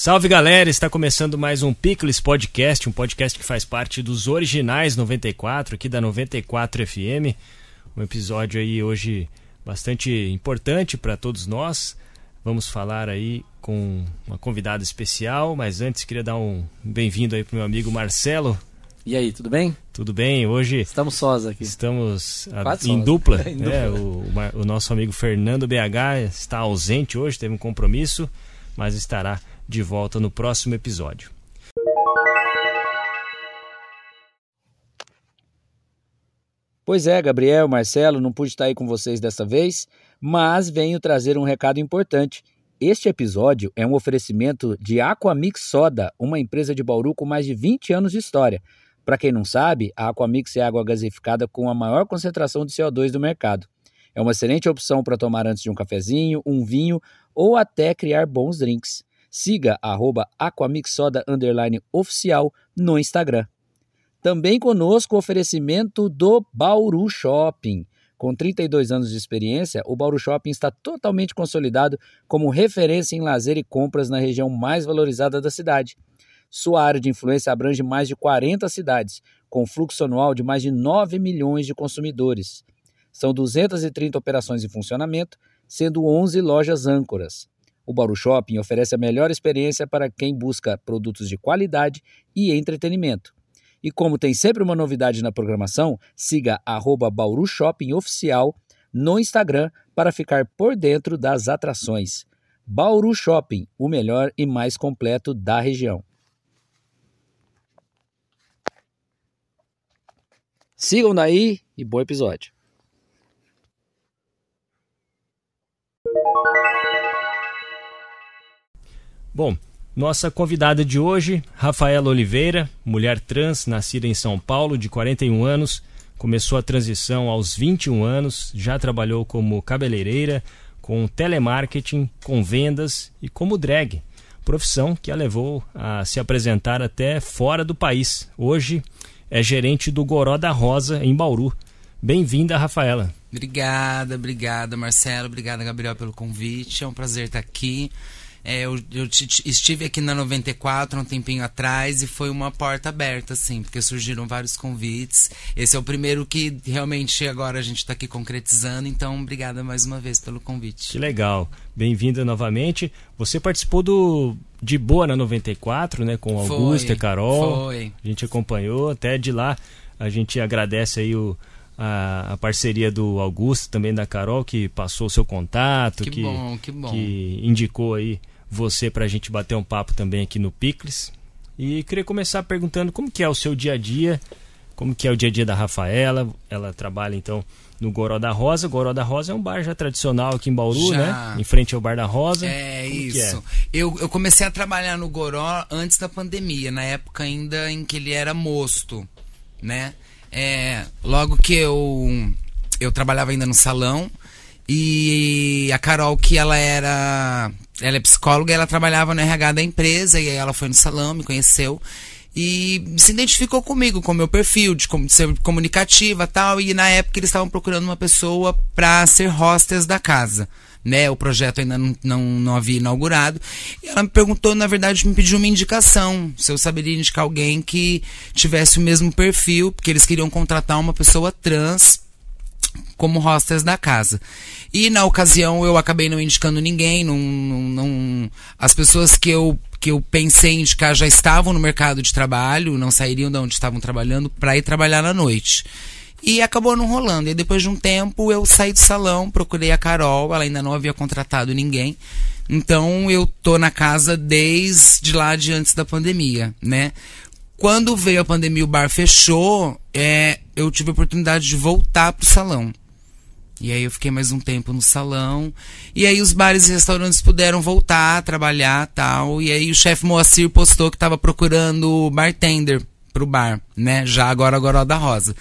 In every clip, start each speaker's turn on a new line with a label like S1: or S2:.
S1: Salve galera, está começando mais um Pickles Podcast, um podcast que faz parte dos originais 94, aqui da 94 FM. Um episódio aí hoje bastante importante para todos nós. Vamos falar aí com uma convidada especial, mas antes queria dar um bem-vindo aí pro meu amigo Marcelo.
S2: E aí, tudo bem?
S1: Tudo bem? Hoje
S2: estamos sós aqui.
S1: Estamos a, em, dupla, em dupla. É, o, o nosso amigo Fernando BH está ausente hoje, teve um compromisso, mas estará de volta no próximo episódio.
S2: Pois é, Gabriel, Marcelo, não pude estar aí com vocês dessa vez, mas venho trazer um recado importante. Este episódio é um oferecimento de Aquamix Soda, uma empresa de Bauru com mais de 20 anos de história. Para quem não sabe, a Aquamix é água gasificada com a maior concentração de CO2 do mercado. É uma excelente opção para tomar antes de um cafezinho, um vinho ou até criar bons drinks. Siga Aquamixsoda oficial no Instagram. Também conosco oferecimento do Bauru Shopping. Com 32 anos de experiência, o Bauru Shopping está totalmente consolidado como referência em lazer e compras na região mais valorizada da cidade. Sua área de influência abrange mais de 40 cidades, com fluxo anual de mais de 9 milhões de consumidores. São 230 operações em funcionamento, sendo 11 lojas âncoras. O Bauru Shopping oferece a melhor experiência para quem busca produtos de qualidade e entretenimento. E como tem sempre uma novidade na programação, siga arroba Bauru Shopping Oficial no Instagram para ficar por dentro das atrações. Bauru Shopping, o melhor e mais completo da região. Sigam daí e bom episódio.
S1: Bom, nossa convidada de hoje, Rafaela Oliveira, mulher trans, nascida em São Paulo, de 41 anos, começou a transição aos 21 anos, já trabalhou como cabeleireira, com telemarketing, com vendas e como drag, profissão que a levou a se apresentar até fora do país. Hoje é gerente do Goró da Rosa, em Bauru. Bem-vinda, Rafaela.
S3: Obrigada, obrigada, Marcelo. Obrigada, Gabriel, pelo convite. É um prazer estar aqui. É, eu, eu estive aqui na 94 um tempinho atrás e foi uma porta aberta, assim, porque surgiram vários convites. Esse é o primeiro que realmente agora a gente está aqui concretizando, então obrigada mais uma vez pelo convite.
S1: Que legal. Bem-vinda novamente. Você participou do De Boa na 94, né, com Augusto foi, e Carol. Foi. A gente acompanhou, até de lá a gente agradece aí o a, a, parceria do Augusto, também da Carol, que passou o seu contato,
S3: que, que, bom, que, bom.
S1: que indicou aí você para a gente bater um papo também aqui no Picles. E queria começar perguntando como que é o seu dia a dia, como que é o dia a dia da Rafaela. Ela trabalha então no Goró da Rosa. Goró da Rosa é um bar já tradicional aqui em Bauru, já. né? Em frente ao Bar da Rosa.
S3: É como isso. É? Eu, eu comecei a trabalhar no Goró antes da pandemia, na época ainda em que ele era mosto, né? É, logo que eu eu trabalhava ainda no salão e a Carol que ela era ela é psicóloga, ela trabalhava no RH da empresa e aí ela foi no salão, me conheceu e se identificou comigo, com o meu perfil de, de ser comunicativa tal. E na época eles estavam procurando uma pessoa para ser hostess da casa. Né, o projeto ainda não, não, não havia inaugurado. E ela me perguntou, na verdade, me pediu uma indicação. Se eu saberia indicar alguém que tivesse o mesmo perfil, porque eles queriam contratar uma pessoa trans como hostess da casa. E na ocasião eu acabei não indicando ninguém, não, não, não, as pessoas que eu que eu pensei em indicar já estavam no mercado de trabalho, não sairiam de onde estavam trabalhando para ir trabalhar na noite. E acabou não rolando. E depois de um tempo eu saí do salão, procurei a Carol, ela ainda não havia contratado ninguém. Então eu tô na casa desde lá de antes da pandemia, né? Quando veio a pandemia, o bar fechou, é, eu tive a oportunidade de voltar pro salão. E aí eu fiquei mais um tempo no salão. E aí os bares e restaurantes puderam voltar a trabalhar tal. E aí o chefe Moacir postou que estava procurando bartender pro bar, né? Já agora agora da Rosa.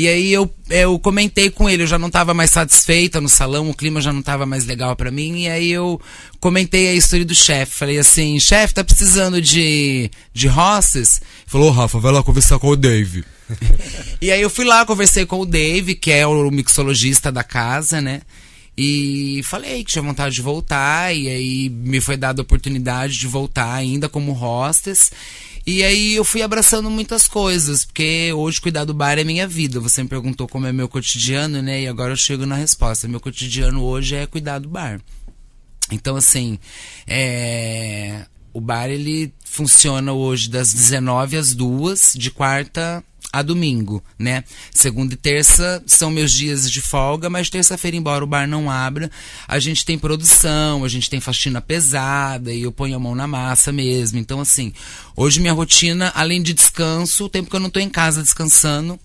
S3: E aí eu, eu comentei com ele, eu já não estava mais satisfeita no salão, o clima já não estava mais legal para mim. E aí eu comentei a história do chefe. Falei assim, chefe, tá precisando de, de hostess? Ele falou, Rafa, vai lá conversar com o Dave. e aí eu fui lá, conversei com o Dave, que é o mixologista da casa, né? E falei que tinha vontade de voltar, e aí me foi dada a oportunidade de voltar ainda como hostess. E aí eu fui abraçando muitas coisas, porque hoje cuidar do bar é minha vida. Você me perguntou como é meu cotidiano, né? E agora eu chego na resposta. Meu cotidiano hoje é cuidar do bar. Então, assim, é... o bar ele funciona hoje das 19 às 2, de quarta a domingo, né? Segunda e terça são meus dias de folga, mas terça-feira, embora o bar não abra, a gente tem produção, a gente tem faxina pesada e eu ponho a mão na massa mesmo. Então, assim, hoje minha rotina, além de descanso, o tempo que eu não tô em casa descansando,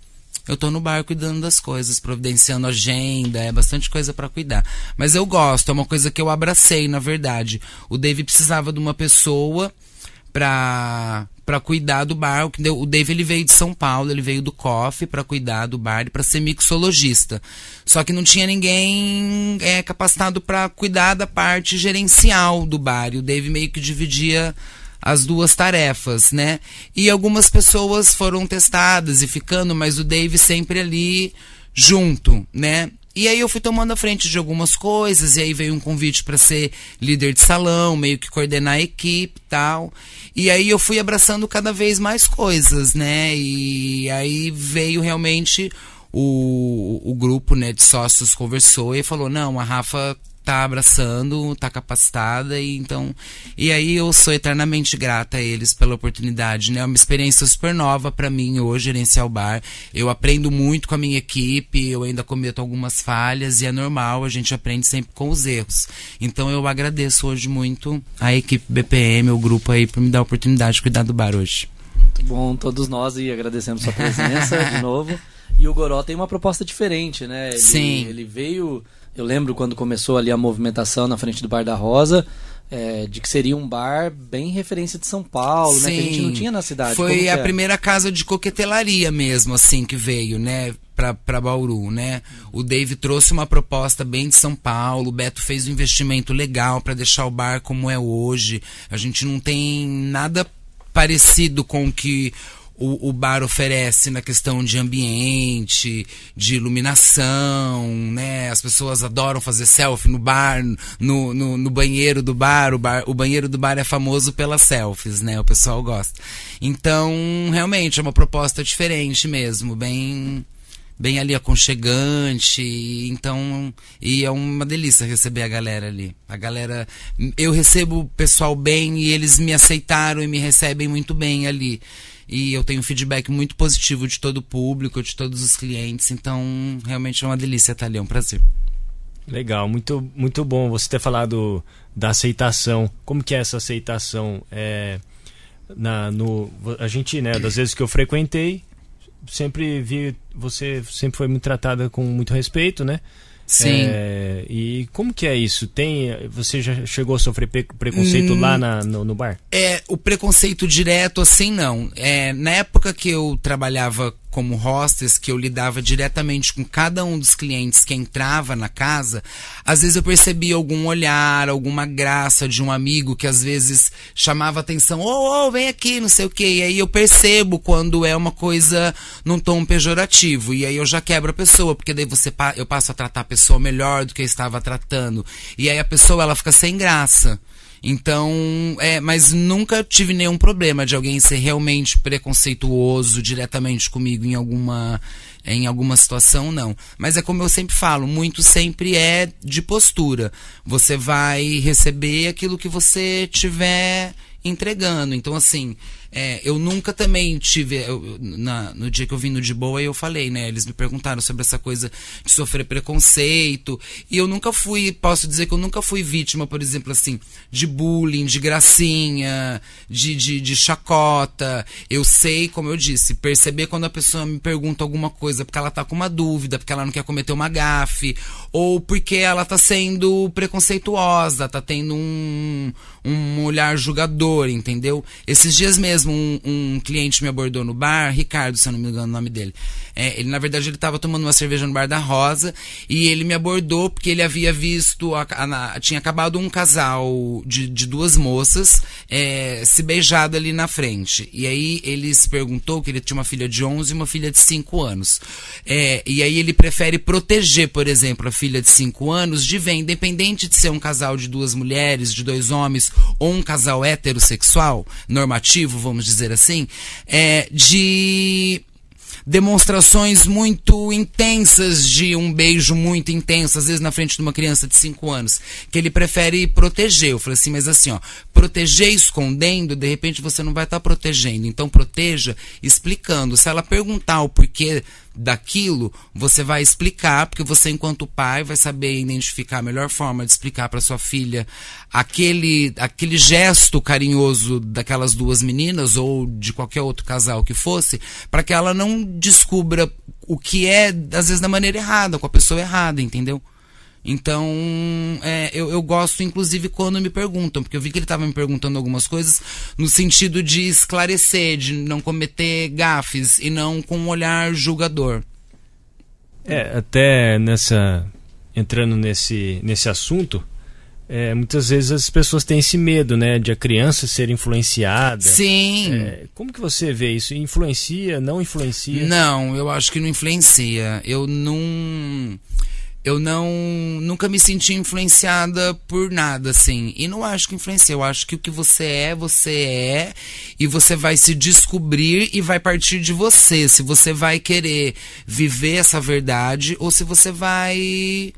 S3: eu tô no bar cuidando das coisas, providenciando agenda, é bastante coisa para cuidar. Mas eu gosto, é uma coisa que eu abracei, na verdade. O Dave precisava de uma pessoa pra para cuidar do bar. O Dave ele veio de São Paulo, ele veio do COF para cuidar do bar, para ser mixologista. Só que não tinha ninguém é, capacitado para cuidar da parte gerencial do bar. E o Dave meio que dividia as duas tarefas, né? E algumas pessoas foram testadas e ficando, mas o Dave sempre ali junto, né? E aí eu fui tomando a frente de algumas coisas, e aí veio um convite para ser líder de salão, meio que coordenar a equipe tal. E aí eu fui abraçando cada vez mais coisas, né? E aí veio realmente o, o grupo né, de sócios conversou e falou, não, a Rafa tá abraçando, tá capacitada e então e aí eu sou eternamente grata a eles pela oportunidade, né? É uma experiência super nova para mim hoje gerenciar o bar. Eu aprendo muito com a minha equipe, eu ainda cometo algumas falhas e é normal, a gente aprende sempre com os erros. Então eu agradeço hoje muito a equipe BPM, o grupo aí por me dar a oportunidade de cuidar do bar hoje.
S2: Muito bom, todos nós e agradecemos sua presença de novo. E o Goró tem uma proposta diferente, né? Ele,
S3: Sim.
S2: Ele veio eu lembro quando começou ali a movimentação na frente do Bar da Rosa, é, de que seria um bar bem referência de São Paulo, Sim. né? Que a gente não tinha na cidade.
S3: Foi a é? primeira casa de coquetelaria mesmo, assim, que veio, né? para Bauru, né? O Dave trouxe uma proposta bem de São Paulo, o Beto fez um investimento legal para deixar o bar como é hoje. A gente não tem nada parecido com o que o, o, bar oferece na questão de ambiente, de iluminação, né? As pessoas adoram fazer selfie no bar, no, no, no, banheiro do bar. O, bar. o banheiro do bar é famoso pelas selfies, né? O pessoal gosta. Então, realmente, é uma proposta diferente mesmo, bem bem ali aconchegante, então e é uma delícia receber a galera ali. A galera, eu recebo o pessoal bem e eles me aceitaram e me recebem muito bem ali e eu tenho feedback muito positivo de todo o público, de todos os clientes, então realmente é uma delícia estar ali, é um prazer.
S1: Legal, muito, muito bom você ter falado da aceitação. Como que é essa aceitação? É, na, no, a gente, né, das vezes que eu frequentei, sempre vi, você sempre foi muito tratada com muito respeito, né?
S3: Sim.
S1: É, e como que é isso? Tem, você já chegou a sofrer preconceito hum, lá na, no, no, bar?
S3: É, o preconceito direto assim não. É, na época que eu trabalhava como hostess, que eu lidava diretamente com cada um dos clientes que entrava na casa, às vezes eu percebia algum olhar, alguma graça de um amigo que às vezes chamava atenção, ô, oh, oh, vem aqui, não sei o quê. E aí eu percebo quando é uma coisa num tom pejorativo. E aí eu já quebro a pessoa, porque daí você eu passo a tratar a pessoa melhor do que eu estava tratando. E aí a pessoa ela fica sem graça. Então, é, mas nunca tive nenhum problema de alguém ser realmente preconceituoso diretamente comigo em alguma em alguma situação, não. Mas é como eu sempre falo, muito sempre é de postura. Você vai receber aquilo que você tiver entregando. Então, assim, é, eu nunca também tive. Eu, na, no dia que eu vim no De Boa, eu falei, né? Eles me perguntaram sobre essa coisa de sofrer preconceito. E eu nunca fui, posso dizer que eu nunca fui vítima, por exemplo, assim, de bullying, de gracinha, de, de, de chacota. Eu sei, como eu disse, perceber quando a pessoa me pergunta alguma coisa porque ela tá com uma dúvida, porque ela não quer cometer uma gafe, ou porque ela tá sendo preconceituosa, tá tendo um, um olhar julgador, entendeu? Esses dias mesmo, um, um cliente me abordou no bar, Ricardo, se eu não me engano o nome dele. É, ele, na verdade, ele estava tomando uma cerveja no bar da Rosa e ele me abordou porque ele havia visto, a, a, tinha acabado um casal de, de duas moças é, se beijado ali na frente. E aí ele se perguntou que ele tinha uma filha de 11 e uma filha de 5 anos. É, e aí ele prefere proteger, por exemplo, a filha de 5 anos de ver, independente de ser um casal de duas mulheres, de dois homens ou um casal heterossexual, normativo, vamos dizer assim, é, de demonstrações muito intensas de um beijo muito intenso, às vezes na frente de uma criança de 5 anos, que ele prefere proteger. Eu falei assim, mas assim, ó, proteger escondendo, de repente você não vai estar tá protegendo. Então proteja explicando. Se ela perguntar o porquê daquilo, você vai explicar, porque você, enquanto pai, vai saber identificar a melhor forma de explicar para sua filha aquele, aquele gesto carinhoso daquelas duas meninas ou de qualquer outro casal que fosse, para que ela não descubra o que é, às vezes, da maneira errada, com a pessoa errada, entendeu? Então, é, eu, eu gosto, inclusive, quando me perguntam, porque eu vi que ele estava me perguntando algumas coisas no sentido de esclarecer, de não cometer gafes e não com um olhar julgador.
S1: É, até nessa. entrando nesse, nesse assunto. É, muitas vezes as pessoas têm esse medo, né, de a criança ser influenciada.
S3: Sim.
S1: É, como que você vê isso? Influencia? Não influencia?
S3: Não, eu acho que não influencia. Eu não eu não nunca me senti influenciada por nada assim. E não acho que influencia eu acho que o que você é você é e você vai se descobrir e vai partir de você se você vai querer viver essa verdade ou se você vai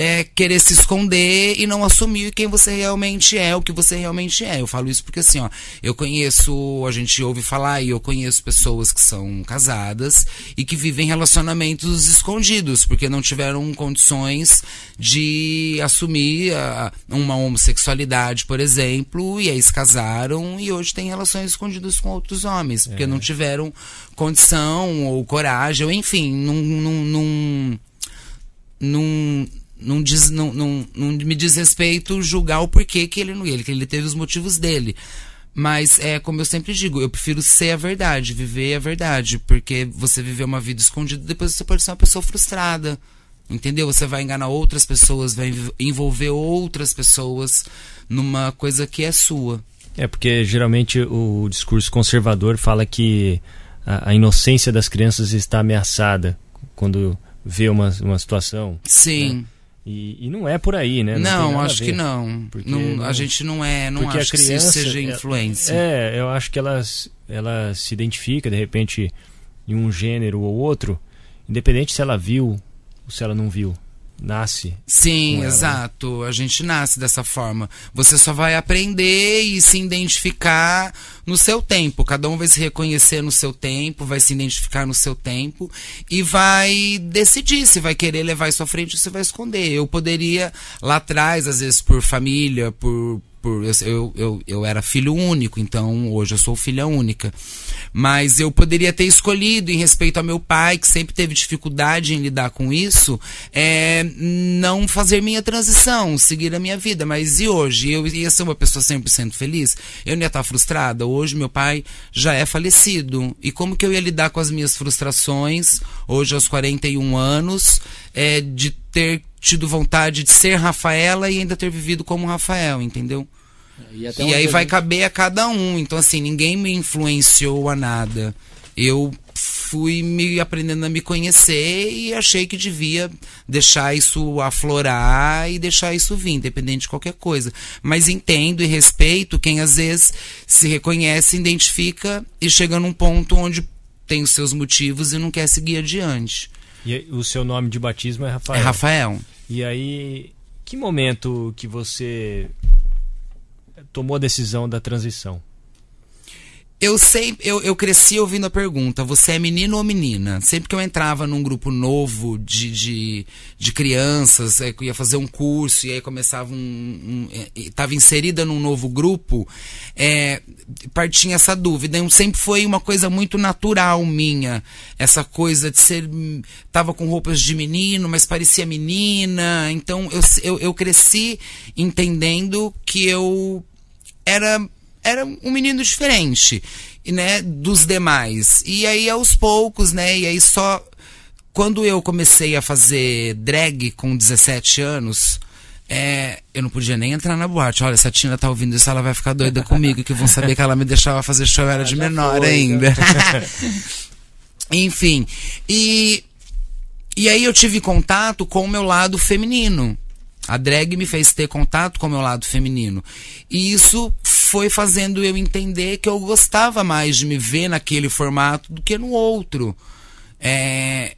S3: é, querer se esconder e não assumir quem você realmente é, o que você realmente é. Eu falo isso porque assim, ó, eu conheço, a gente ouve falar e eu conheço pessoas que são casadas e que vivem relacionamentos escondidos, porque não tiveram condições de assumir a, uma homossexualidade, por exemplo, e aí se casaram e hoje têm relações escondidas com outros homens, porque é. não tiveram condição ou coragem, ou enfim, não, não, não, não não, diz, não, não, não me diz respeito julgar o porquê que ele não ele, que ele teve os motivos dele. Mas é como eu sempre digo, eu prefiro ser a verdade, viver a verdade, porque você viver uma vida escondida, depois você pode ser uma pessoa frustrada. Entendeu? Você vai enganar outras pessoas, vai envolver outras pessoas numa coisa que é sua.
S1: É porque geralmente o discurso conservador fala que a, a inocência das crianças está ameaçada quando vê uma, uma situação.
S3: Sim.
S1: Né? E, e, não é por aí, né?
S3: Não, não acho que não. não, não. A gente não é, não acho criança, que seja influência.
S1: É, eu acho que ela, ela se identifica, de repente, em um gênero ou outro, independente se ela viu ou se ela não viu nasce.
S3: Sim, exato. A gente nasce dessa forma. Você só vai aprender e se identificar no seu tempo. Cada um vai se reconhecer no seu tempo, vai se identificar no seu tempo e vai decidir se vai querer levar isso à frente ou se vai esconder. Eu poderia lá atrás, às vezes por família, por por eu, eu, eu era filho único, então hoje eu sou filha única. Mas eu poderia ter escolhido, em respeito ao meu pai, que sempre teve dificuldade em lidar com isso, é, não fazer minha transição, seguir a minha vida. Mas e hoje? Eu ia ser uma pessoa 100% feliz? Eu não ia estar frustrada? Hoje meu pai já é falecido. E como que eu ia lidar com as minhas frustrações, hoje aos 41 anos, é, de ter tido vontade de ser Rafaela e ainda ter vivido como Rafael, entendeu? E, e aí vai gente... caber a cada um. Então, assim, ninguém me influenciou a nada. Eu fui me aprendendo a me conhecer e achei que devia deixar isso aflorar e deixar isso vir, independente de qualquer coisa. Mas entendo e respeito quem às vezes se reconhece, identifica e chega num ponto onde tem os seus motivos e não quer seguir adiante.
S1: E o seu nome de batismo é Rafael?
S3: É Rafael.
S1: E aí, que momento que você tomou a decisão da transição?
S3: Eu sempre, eu, eu cresci ouvindo a pergunta: você é menino ou menina? Sempre que eu entrava num grupo novo de, de, de crianças, é, eu ia fazer um curso e aí começava um. um estava é, inserida num novo grupo, é, partia essa dúvida. Então, sempre foi uma coisa muito natural minha, essa coisa de ser. Tava com roupas de menino, mas parecia menina. Então eu, eu, eu cresci entendendo que eu era era um menino diferente, né, dos demais. E aí aos poucos, né, e aí só quando eu comecei a fazer drag com 17 anos, é, eu não podia nem entrar na boate. Olha, se a Tina tá ouvindo isso, ela vai ficar doida comigo, que vão saber que ela me deixava fazer show, eu era de menor foi, ainda. Enfim, e, e aí eu tive contato com o meu lado feminino. A drag me fez ter contato com o meu lado feminino. E isso foi fazendo eu entender que eu gostava mais de me ver naquele formato do que no outro. É,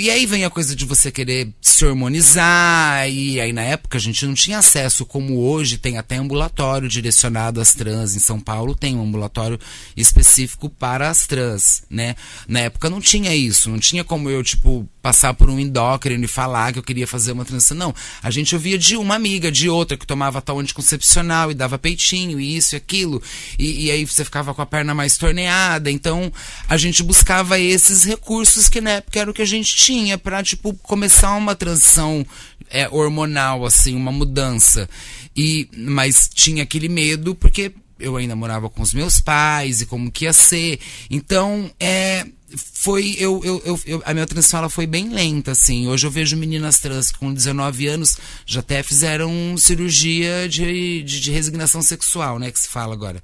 S3: e aí vem a coisa de você querer se hormonizar, e aí na época a gente não tinha acesso, como hoje, tem até ambulatório direcionado às trans. Em São Paulo tem um ambulatório específico para as trans, né? Na época não tinha isso, não tinha como eu, tipo, passar por um endócrino e falar que eu queria fazer uma transição. Não, a gente ouvia de uma amiga, de outra, que tomava tal anticoncepcional e dava peitinho e isso e aquilo. E, e, aí você ficava com a perna mais torneada. Então a gente buscava esses recursos que na época era o que a gente tinha para tipo, começar uma transição é, hormonal, assim, uma mudança. E, mas tinha aquele medo porque eu ainda morava com os meus pais e como que ia ser. Então, é foi eu, eu, eu, a minha transição ela foi bem lenta assim. Hoje eu vejo meninas trans que com 19 anos já até fizeram cirurgia de, de, de resignação sexual né que se fala agora.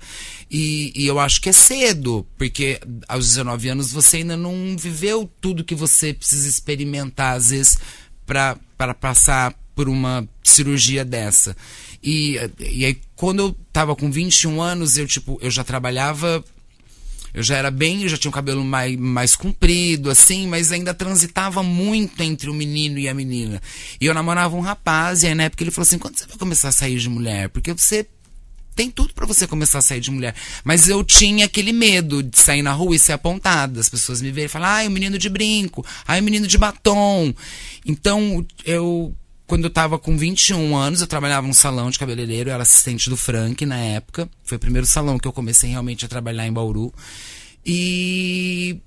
S3: E, e, eu acho que é cedo porque aos 19 anos você ainda não viveu tudo que você precisa experimentar às vezes para para passar por uma cirurgia dessa. E, e aí quando eu tava com 21 anos eu tipo eu já trabalhava eu já era bem, eu já tinha o cabelo mais, mais comprido, assim, mas ainda transitava muito entre o menino e a menina. E eu namorava um rapaz, e aí na época ele falou assim: quando você vai começar a sair de mulher? Porque você tem tudo para você começar a sair de mulher. Mas eu tinha aquele medo de sair na rua e ser apontada. As pessoas me verem e falar, ai, o menino de brinco, ai, o menino de batom. Então, eu quando eu tava com 21 anos, eu trabalhava num salão de cabeleireiro, eu era assistente do Frank na época. Foi o primeiro salão que eu comecei realmente a trabalhar em Bauru. E.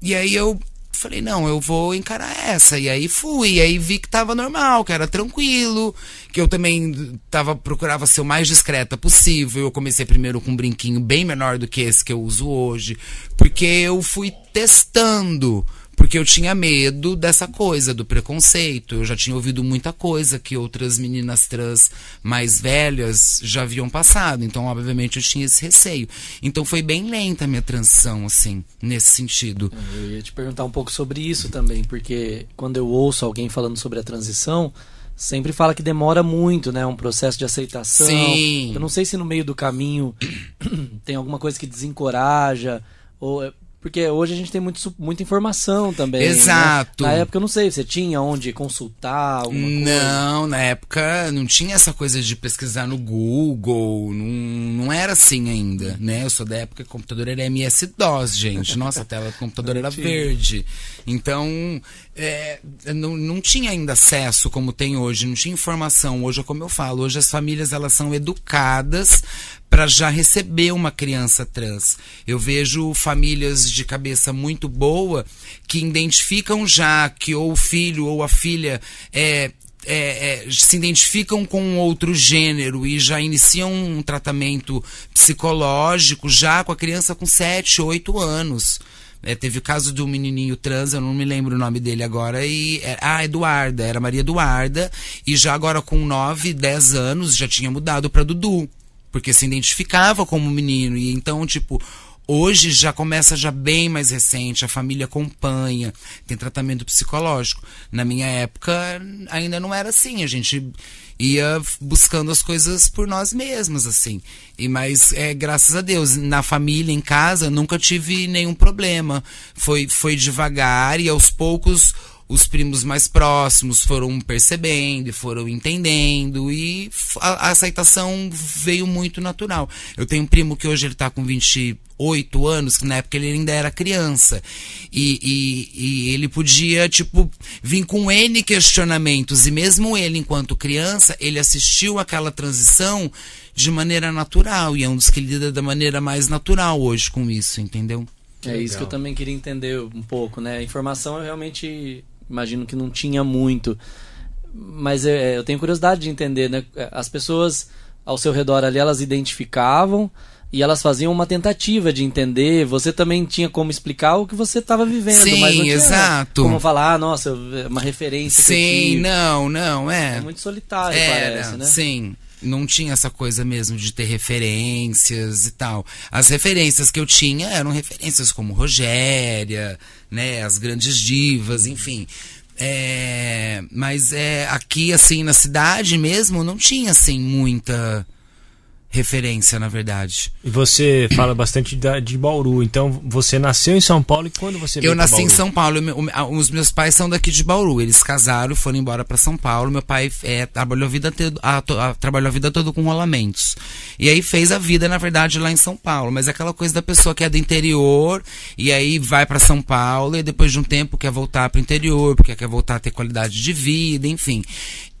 S3: E aí eu falei, não, eu vou encarar essa. E aí fui, e aí vi que tava normal, que era tranquilo, que eu também tava, procurava ser o mais discreta possível. Eu comecei primeiro com um brinquinho bem menor do que esse que eu uso hoje, porque eu fui testando porque eu tinha medo dessa coisa, do preconceito. Eu já tinha ouvido muita coisa que outras meninas trans mais velhas já haviam passado. Então, obviamente, eu tinha esse receio. Então, foi bem lenta a minha transição, assim, nesse sentido.
S2: Eu ia te perguntar um pouco sobre isso também, porque quando eu ouço alguém falando sobre a transição sempre fala que demora muito, né? Um processo de aceitação.
S3: Sim.
S2: Eu não sei se no meio do caminho tem alguma coisa que desencoraja ou é, porque hoje a gente tem muito, muita informação também. Né?
S3: Exato.
S2: Né? Na época eu não sei, você tinha onde consultar alguma
S3: coisa? Não, na época não tinha essa coisa de pesquisar no Google, não, não era assim ainda, né? Eu sou da época que o computador era MS-DOS, gente. Nossa, a tela do computador era verde. Então, é, não, não tinha ainda acesso como tem hoje, não tinha informação. Hoje é como eu falo, hoje as famílias elas são educadas para já receber uma criança trans. Eu vejo famílias de cabeça muito boa que identificam já que ou o filho ou a filha é, é, é, se identificam com outro gênero e já iniciam um tratamento psicológico já com a criança com 7, 8 anos. É, teve o caso do menininho trans, eu não me lembro o nome dele agora, e. É, ah, Eduarda, era Maria Eduarda, e já agora com 9, 10 anos já tinha mudado para Dudu porque se identificava como menino e então tipo Hoje já começa já bem mais recente, a família acompanha, tem tratamento psicológico. Na minha época ainda não era assim, a gente ia buscando as coisas por nós mesmos, assim. E mas é graças a Deus, na família, em casa, nunca tive nenhum problema. Foi foi devagar e aos poucos os primos mais próximos foram percebendo foram entendendo e a, a, aceitação veio muito natural. Eu tenho um primo que hoje ele tá com 28 anos, que na época ele ainda era criança. E, e, e ele podia, tipo, vir com N questionamentos. E mesmo ele, enquanto criança, ele assistiu aquela transição de maneira natural. E é um dos que lida da maneira mais natural hoje com isso, entendeu?
S2: É isso que eu também queria entender um pouco, né? A informação eu realmente imagino que não tinha muito. Mas é, eu tenho curiosidade de entender, né? As pessoas
S4: ao seu redor ali, elas identificavam e elas faziam uma tentativa de entender. Você também tinha como explicar o que você estava vivendo,
S3: Sim,
S4: mas não tinha
S3: exato.
S4: como falar, ah, nossa, é uma referência.
S3: Sim, não, não, é.
S4: É muito solitário,
S3: Era,
S4: parece, né?
S3: sim. Não tinha essa coisa mesmo de ter referências e tal. As referências que eu tinha eram referências como Rogéria, né, as grandes divas, enfim. É, mas é, aqui, assim, na cidade mesmo, não tinha, assim, muita referência, na verdade.
S1: E você fala bastante da- de Bauru, então você nasceu em São Paulo e quando você veio
S3: Eu nasci em
S1: Bauru?
S3: São Paulo. Os meus pais são daqui de Bauru. Eles casaram, foram embora para São Paulo. Meu pai é, trabalhou, a vida te- a, a- trabalhou a vida toda com rolamentos. E aí fez a vida, na verdade, lá em São Paulo. Mas é aquela coisa da pessoa que é do interior e aí vai para São Paulo e depois de um tempo quer voltar para o interior, porque quer voltar a ter qualidade de vida, enfim.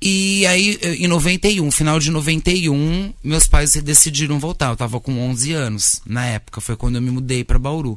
S3: E aí, eh, em 91, final de 91, meus pais decidiram voltar. Eu tava com 11 anos na época, foi quando eu me mudei para Bauru.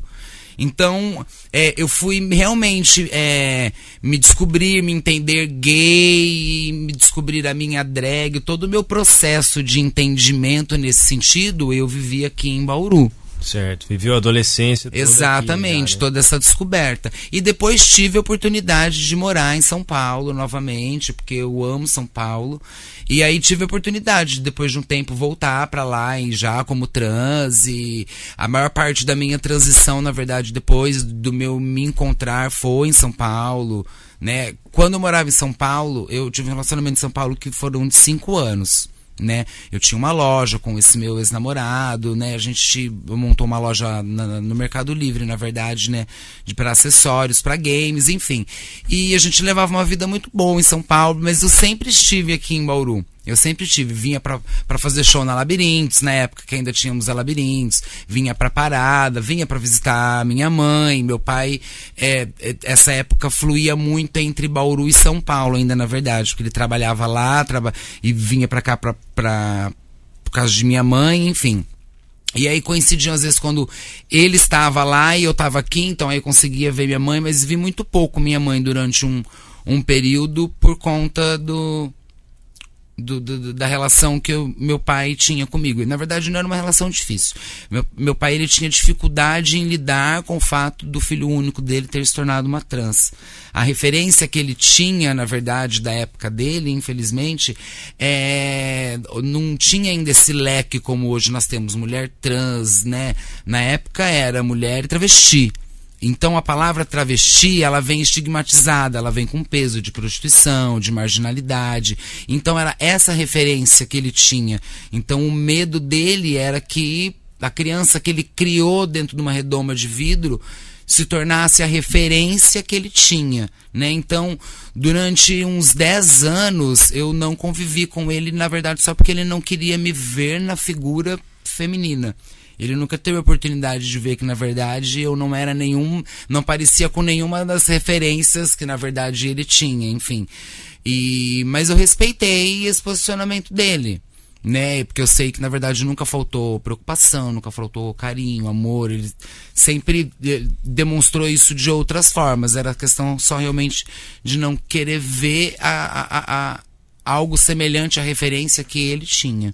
S3: Então, é, eu fui realmente é, me descobrir, me entender gay, me descobrir a minha drag, todo o meu processo de entendimento nesse sentido, eu vivi aqui em Bauru.
S1: Certo, viveu a adolescência toda
S3: Exatamente,
S1: aqui né?
S3: toda essa descoberta. E depois tive a oportunidade de morar em São Paulo novamente, porque eu amo São Paulo. E aí tive a oportunidade de, depois de um tempo, voltar pra lá e já como trans. E a maior parte da minha transição, na verdade, depois do meu me encontrar foi em São Paulo. Né? Quando eu morava em São Paulo, eu tive um relacionamento em São Paulo que foram de cinco anos né? Eu tinha uma loja com esse meu ex-namorado, né? A gente montou uma loja na- no Mercado Livre, na verdade, né? De para acessórios, para games, enfim. E a gente levava uma vida muito boa em São Paulo, mas eu sempre estive aqui em Bauru. Eu sempre tive, vinha pra fazer show na Labirintos, na época que ainda tínhamos a Labirintos, vinha pra parada, vinha pra visitar minha mãe, meu pai. É, é, essa época fluía muito entre Bauru e São Paulo, ainda na verdade, porque ele trabalhava lá traba e vinha pra cá pra, pra, por causa de minha mãe, enfim. E aí coincidiam às vezes quando ele estava lá e eu estava aqui, então aí eu conseguia ver minha mãe, mas vi muito pouco minha mãe durante um, um período por conta do, do- do- da relação que o meu pai tinha comigo. E, na verdade, não era uma relação difícil. Meu, meu pai ele tinha dificuldade em lidar com o fato do filho único dele ter se tornado uma trans. A referência que ele tinha, na verdade, da época dele, infelizmente, é, não tinha ainda esse leque como hoje nós temos mulher trans, né? Na época era mulher e travesti. Então a palavra travesti, ela vem estigmatizada, ela vem com peso de prostituição, de marginalidade. Então era essa referência que ele tinha. Então o medo dele era que a criança que ele criou dentro de uma redoma de vidro se tornasse a referência que ele tinha, né? Então, durante uns 10 anos eu não convivi com ele, na verdade, só porque ele não queria me ver na figura feminina. Ele nunca teve a oportunidade de ver que, na verdade, eu não era nenhum. não parecia com nenhuma das referências que, na verdade, ele tinha, enfim. E, mas eu respeitei esse posicionamento dele. Né? Porque eu sei que, na verdade, nunca faltou preocupação, nunca faltou carinho, amor. Ele sempre eh, demonstrou isso de outras formas. Era questão só realmente de não querer ver a, a- a- a- algo semelhante à referência que ele tinha.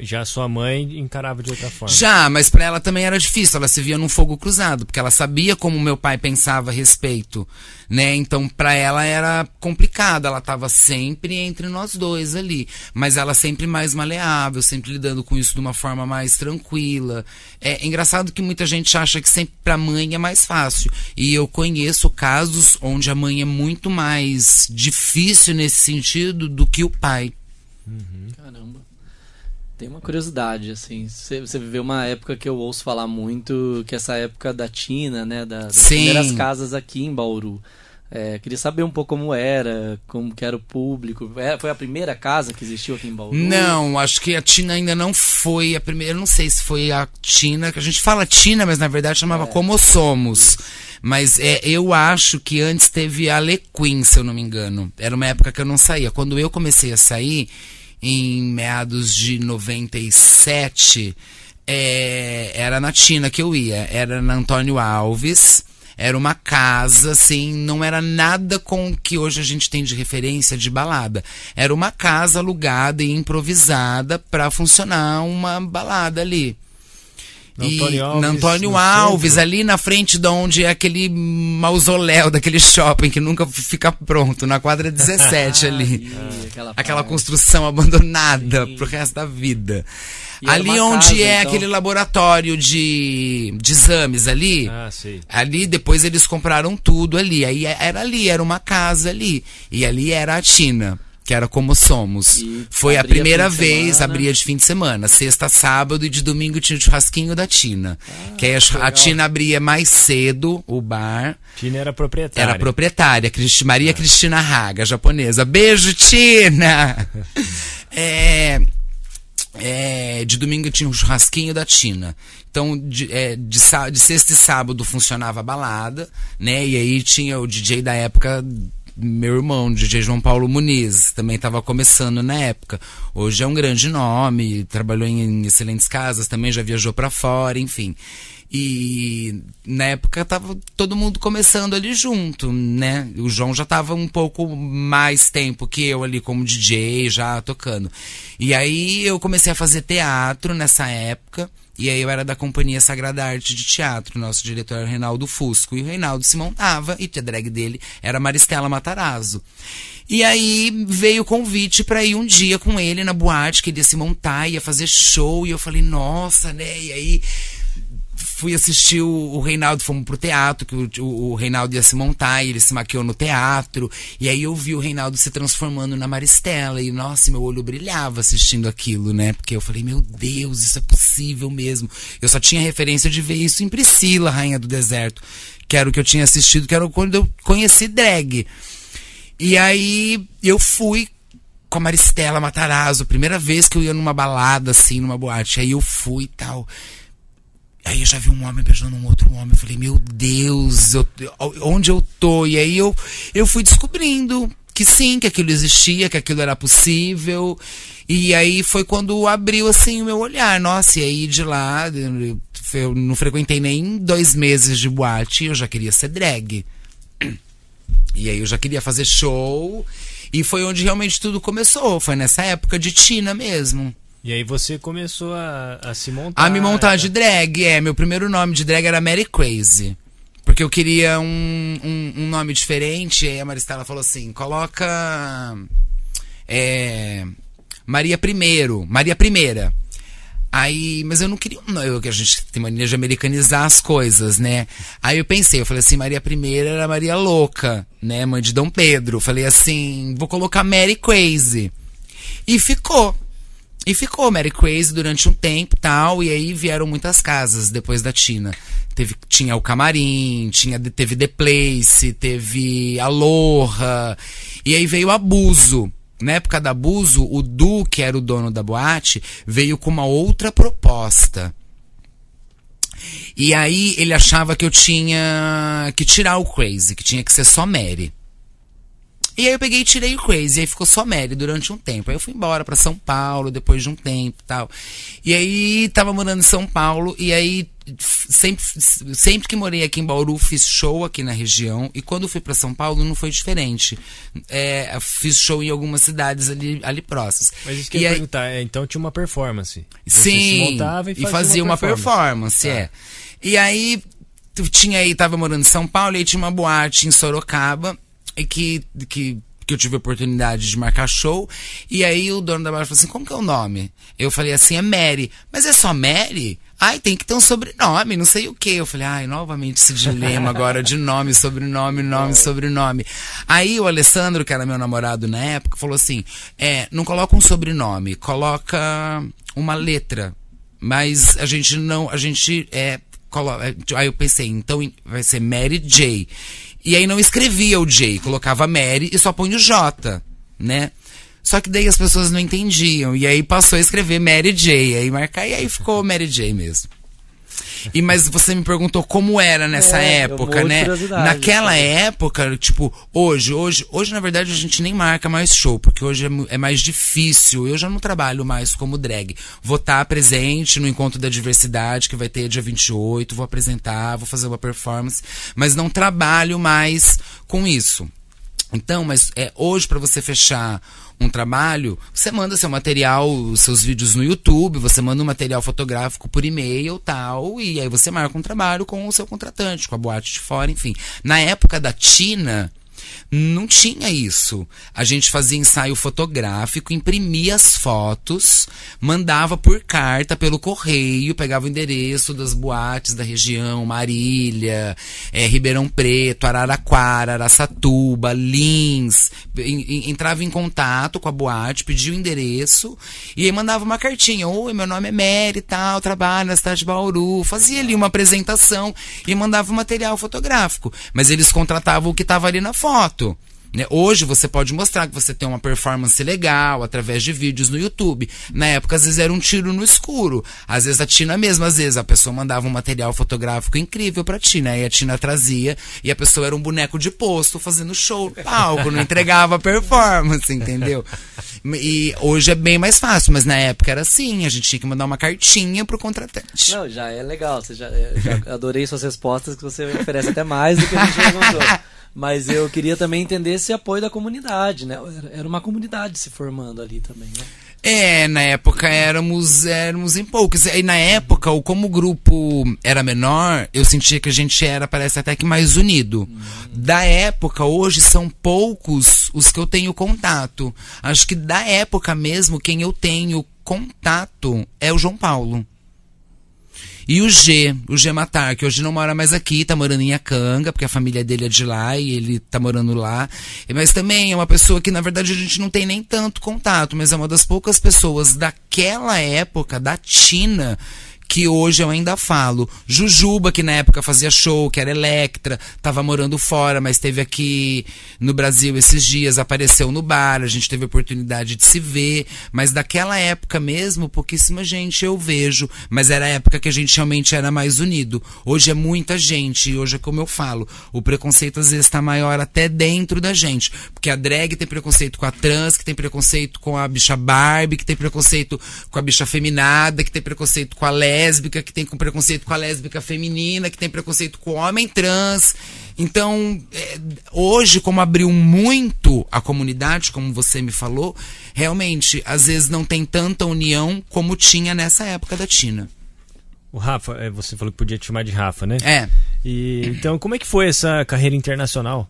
S1: Já sua mãe encarava de outra forma.
S3: Já, mas pra ela também era difícil, ela se via num fogo cruzado, porque ela sabia como meu pai pensava a respeito, né? Então pra ela era complicado, ela tava sempre entre nós dois ali, mas ela sempre mais maleável, sempre lidando com isso de uma forma mais tranquila. É engraçado que muita gente acha que sempre pra mãe é mais fácil, e eu conheço casos onde a mãe é muito mais difícil nesse sentido do que o pai.
S4: Caramba. Tem uma curiosidade, assim. Você, você viveu uma época que eu ouço falar muito, que é essa época da Tina, né? da- das
S3: Sim.
S4: primeiras casas aqui em Bauru. É, queria saber um pouco como era, como que era o público. É, foi a primeira casa que existiu aqui em Bauru?
S3: Não, acho que a Tina ainda não foi a primeira. Eu não sei se foi a Tina, que a gente fala Tina, mas na verdade chamava Como Somos. Mas é, eu acho que antes teve a Alequim, se eu não me engano. Era uma época que eu não saía. Quando eu comecei a sair, em meados de 97, é, era na Tina que eu ia. Era na Antônio Alves. Era uma casa, assim, não era nada com o que hoje a gente tem de referência de balada. Era uma casa alugada e improvisada para funcionar uma balada ali.
S1: Antônio Alves,
S3: Antônio Alves, ali na frente de onde é aquele mausoléu daquele shopping que nunca fica pronto, na quadra 17 ali.
S4: Aquela
S3: Aquela construção abandonada
S4: Sim.
S3: pro resto da vida.
S4: E
S3: ali onde
S4: casa,
S3: é
S4: então.
S3: aquele laboratório de, de exames ali.
S1: Ah.
S3: Ali depois eles compraram tudo ali. Aí era ali, era uma casa ali. E ali era a Tina, que era como somos.
S4: E
S3: Foi a primeira vez,
S4: semana.
S3: abria de fim de semana. Sexta, sábado e de domingo tinha o churrasquinho da Tina. que aí a, a. Tina abria mais cedo o bar.
S1: Tina era proprietária.
S3: Era proprietária, Cristi- Maria Cristina Raga, japonesa. Beijo, Tina! é, é, de domingo tinha um churrasquinho da Tina. Então, de, é, de, de sexta e sábado funcionava a balada, né? E aí tinha o DJ da época, meu irmão, DJ João Paulo Muniz, também estava começando na época. Hoje é um grande nome, trabalhou em excelentes casas, também já viajou para fora, enfim. E na época tava todo mundo começando ali junto, né? O João já tava um pouco mais tempo que eu ali como DJ, já tocando. E aí eu comecei a fazer teatro nessa época. E aí eu era da Companhia Sagrada Arte de Teatro, nosso diretor era o Reinaldo Fusco. E o Reinaldo se montava, e a drag dele era Maristela Matarazzo. E aí veio o convite pra ir um dia com ele na boate, que ele ia se montar, ia fazer show. E eu falei, nossa, né? E aí fui assistir o, o Reinaldo, fomos pro teatro, que o, o, Reinaldo ia se montar, e ele se maquiou no teatro. E aí eu vi o Reinaldo se transformando na Maristela. E, nossa, meu olho brilhava assistindo aquilo, né? Porque eu falei, meu Deus, isso é possível mesmo. Eu só tinha referência de ver isso em Priscila, Rainha do Deserto. Que era o que eu tinha assistido, que era quando eu conheci drag. E aí eu fui com a Maristela Matarazzo, primeira vez que eu ia numa balada, assim, numa boate. Aí eu fui e tal. Aí eu já vi um homem beijando um outro homem. Eu falei, meu Deus, eu- onde eu tô? E aí eu, eu fui descobrindo que sim, que aquilo existia, que aquilo era possível. E aí foi quando abriu assim o meu olhar. Nossa, e aí de lá, eu- não frequentei nem dois meses de boate, eu já queria ser drag. E aí eu já queria fazer show. E foi onde realmente tudo começou. Foi nessa época de Tina mesmo.
S1: E aí você começou a, a se montar.
S3: A me montar
S1: tá?
S3: de drag, é. Meu primeiro nome de drag era Mary Crazy. Porque eu queria um, um, um nome diferente. E aí a Maristela falou assim: coloca. É. Maria Primeiro. Maria Primeira. Aí, mas eu não queria um nome, eu- que a gente tem mania de americanizar as coisas, né? Aí eu pensei, eu falei assim, Maria Primeira era Maria Louca, né? Mãe de Dom Pedro. Falei assim, vou colocar Mary Crazy. E ficou. E ficou Mary Crazy durante um tempo tal, e aí vieram muitas casas depois da Tina. Teve, tinha o Camarim, tinha, teve The Place, teve Aloha, e aí veio Abuso. Na época da Abuso, o Du, que era o dono da boate, veio com uma outra proposta. E aí ele achava que eu tinha que tirar o Crazy, que tinha que ser só Mary. E aí eu peguei e tirei o Crazy, e aí ficou só Mary durante um tempo. Aí eu fui embora pra São Paulo depois de um tempo e tal. E aí tava morando em São Paulo, e aí sempre, sempre que morei aqui em Bauru, fiz show aqui na região. E quando fui pra São Paulo, não foi diferente. É, eu fiz show em algumas cidades ali, ali próximas.
S1: Mas isso que eu
S3: E
S1: ia
S3: aí-
S1: perguntar, é, então tinha uma performance. Você
S3: Sim,
S1: se montava e fazia,
S3: uma performance, é. E aí tinha aí, tava morando em São Paulo, e aí tinha uma boate em Sorocaba, e que, que, que eu tive a oportunidade de marcar show. E aí o dono da boate falou assim: como que é o nome? Eu falei assim: é Mary. Mas é só Mary? Ai, tem que ter um sobrenome, não sei o quê. Eu falei, ai, novamente esse dilema agora de nome, sobrenome, nome, sobrenome. Aí o Alessandro, que era meu namorado na época, falou assim: é, não coloca um sobrenome, coloca uma letra. Mas a gente não, a gente é, colo- é, aí eu pensei, então vai ser Mary J. E aí não escrevia o J, colocava Mary e só põe o J, né? Só que daí as pessoas não entendiam. E aí passou a escrever Mary J. Aí marcar, e aí ficou Mary J mesmo. E mas você me perguntou como era nessa
S4: É,
S3: época, né? Naquela
S4: sabe?
S3: época, tipo, hoje, hoje, hoje na verdade a gente nem marca mais show, porque hoje é, é mais difícil. Eu já não trabalho mais como drag. Vou estar presente no encontro da diversidade que vai ter dia 28, vou apresentar, vou fazer uma performance, mas não trabalho mais com isso. Então, mas é, hoje para você fechar um trabalho, você manda seu material, seus vídeos no YouTube, você manda um material fotográfico por e-mail tal, e aí você marca um trabalho com o seu contratante, com a boate de fora, enfim. Na época da Tina, não tinha isso. A gente fazia ensaio fotográfico, imprimia as fotos, mandava por carta pelo correio, pegava o endereço das boates da região, Marília, eh, Ribeirão Preto, Araraquara, Araçatuba, Lins, en- en- entrava em contato com a boate, pedia o endereço e aí mandava uma cartinha. Oi, meu nome é Mary tal, trabalho na cidade de Bauru. Fazia ali uma apresentação e mandava o material fotográfico. Mas eles contratavam o que estava ali na foto. Né? Hoje você pode mostrar que você tem uma performance legal através de vídeos no YouTube. Na época, às vezes era um tiro no escuro. Às vezes a Tina mesmo, às vezes a pessoa mandava um material fotográfico incrível pra Tina. Aí a Tina trazia e a pessoa era um boneco de posto fazendo show no palco, não entregava performance, entendeu? E hoje é bem mais fácil, mas na época era assim, a gente tinha que mandar uma cartinha pro contratante.
S4: Não, já é legal. Já, é, já adorei suas respostas, que você oferece até mais do que a gente. Mas eu queria também entender esse apoio da comunidade, né? Era- uma comunidade se formando ali também, né?
S3: É, na época éramos, éramos em poucos. E na época, como o grupo era menor, eu sentia que a gente era, parece até que mais unido. Da época, hoje são poucos os que eu tenho contato. Acho que da época mesmo, quem eu tenho contato é o João Paulo. E o G, o G Matar, que hoje não mora mais aqui, tá morando em Acanga, porque a família dele é de lá e ele tá morando lá. Mas também é uma pessoa que, na verdade, a gente não tem nem tanto contato, mas é uma das poucas pessoas daquela época, da Tina, que hoje eu ainda falo. Jujuba, que na época fazia show, que era Electra, tava morando fora, mas esteve aqui no Brasil esses dias, apareceu no bar, a gente teve a oportunidade de se ver, mas daquela época mesmo, pouquíssima gente eu vejo, mas era a época que a gente realmente era mais unido. Hoje é muita gente, e hoje é como eu falo, o preconceito às vezes está maior até dentro da gente, porque a drag tem preconceito com a trans, que tem preconceito com a bicha Barbie, que tem preconceito com a bicha feminada, que tem preconceito com a lésbica, que tem com preconceito com a lésbica feminina, que tem preconceito com o homem trans. Então, é, hoje, como abriu muito a comunidade, como você me falou, realmente, às vezes não tem tanta união como tinha nessa época da Tina.
S1: O Rafa, é, você falou que podia te chamar de Rafa, né?
S3: É.
S1: E, então, como é que foi essa carreira internacional?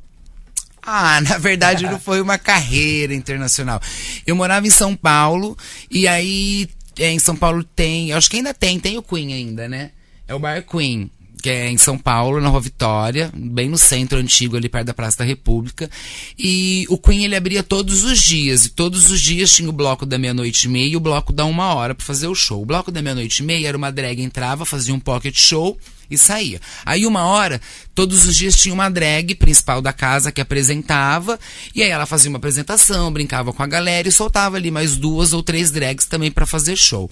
S3: Ah, na verdade não foi uma carreira internacional. Eu morava em São Paulo e aí em São Paulo tem, acho que ainda tem, tem o Queen ainda, né? É o Bar Queen, que é em São Paulo, na Rua Vitória, bem no centro antigo ali perto da Praça da República. E o Queen ele abria todos os dias e todos os dias tinha o bloco da meia-noite e meia e o bloco da uma hora pra fazer o show. O bloco da meia-noite e meia era uma drag entrava, fazia um pocket show e saía. Aí uma hora, todos os dias tinha uma drag principal da casa que apresentava, e aí ela fazia uma apresentação, brincava com a galera e soltava ali mais duas ou três drags também pra fazer show.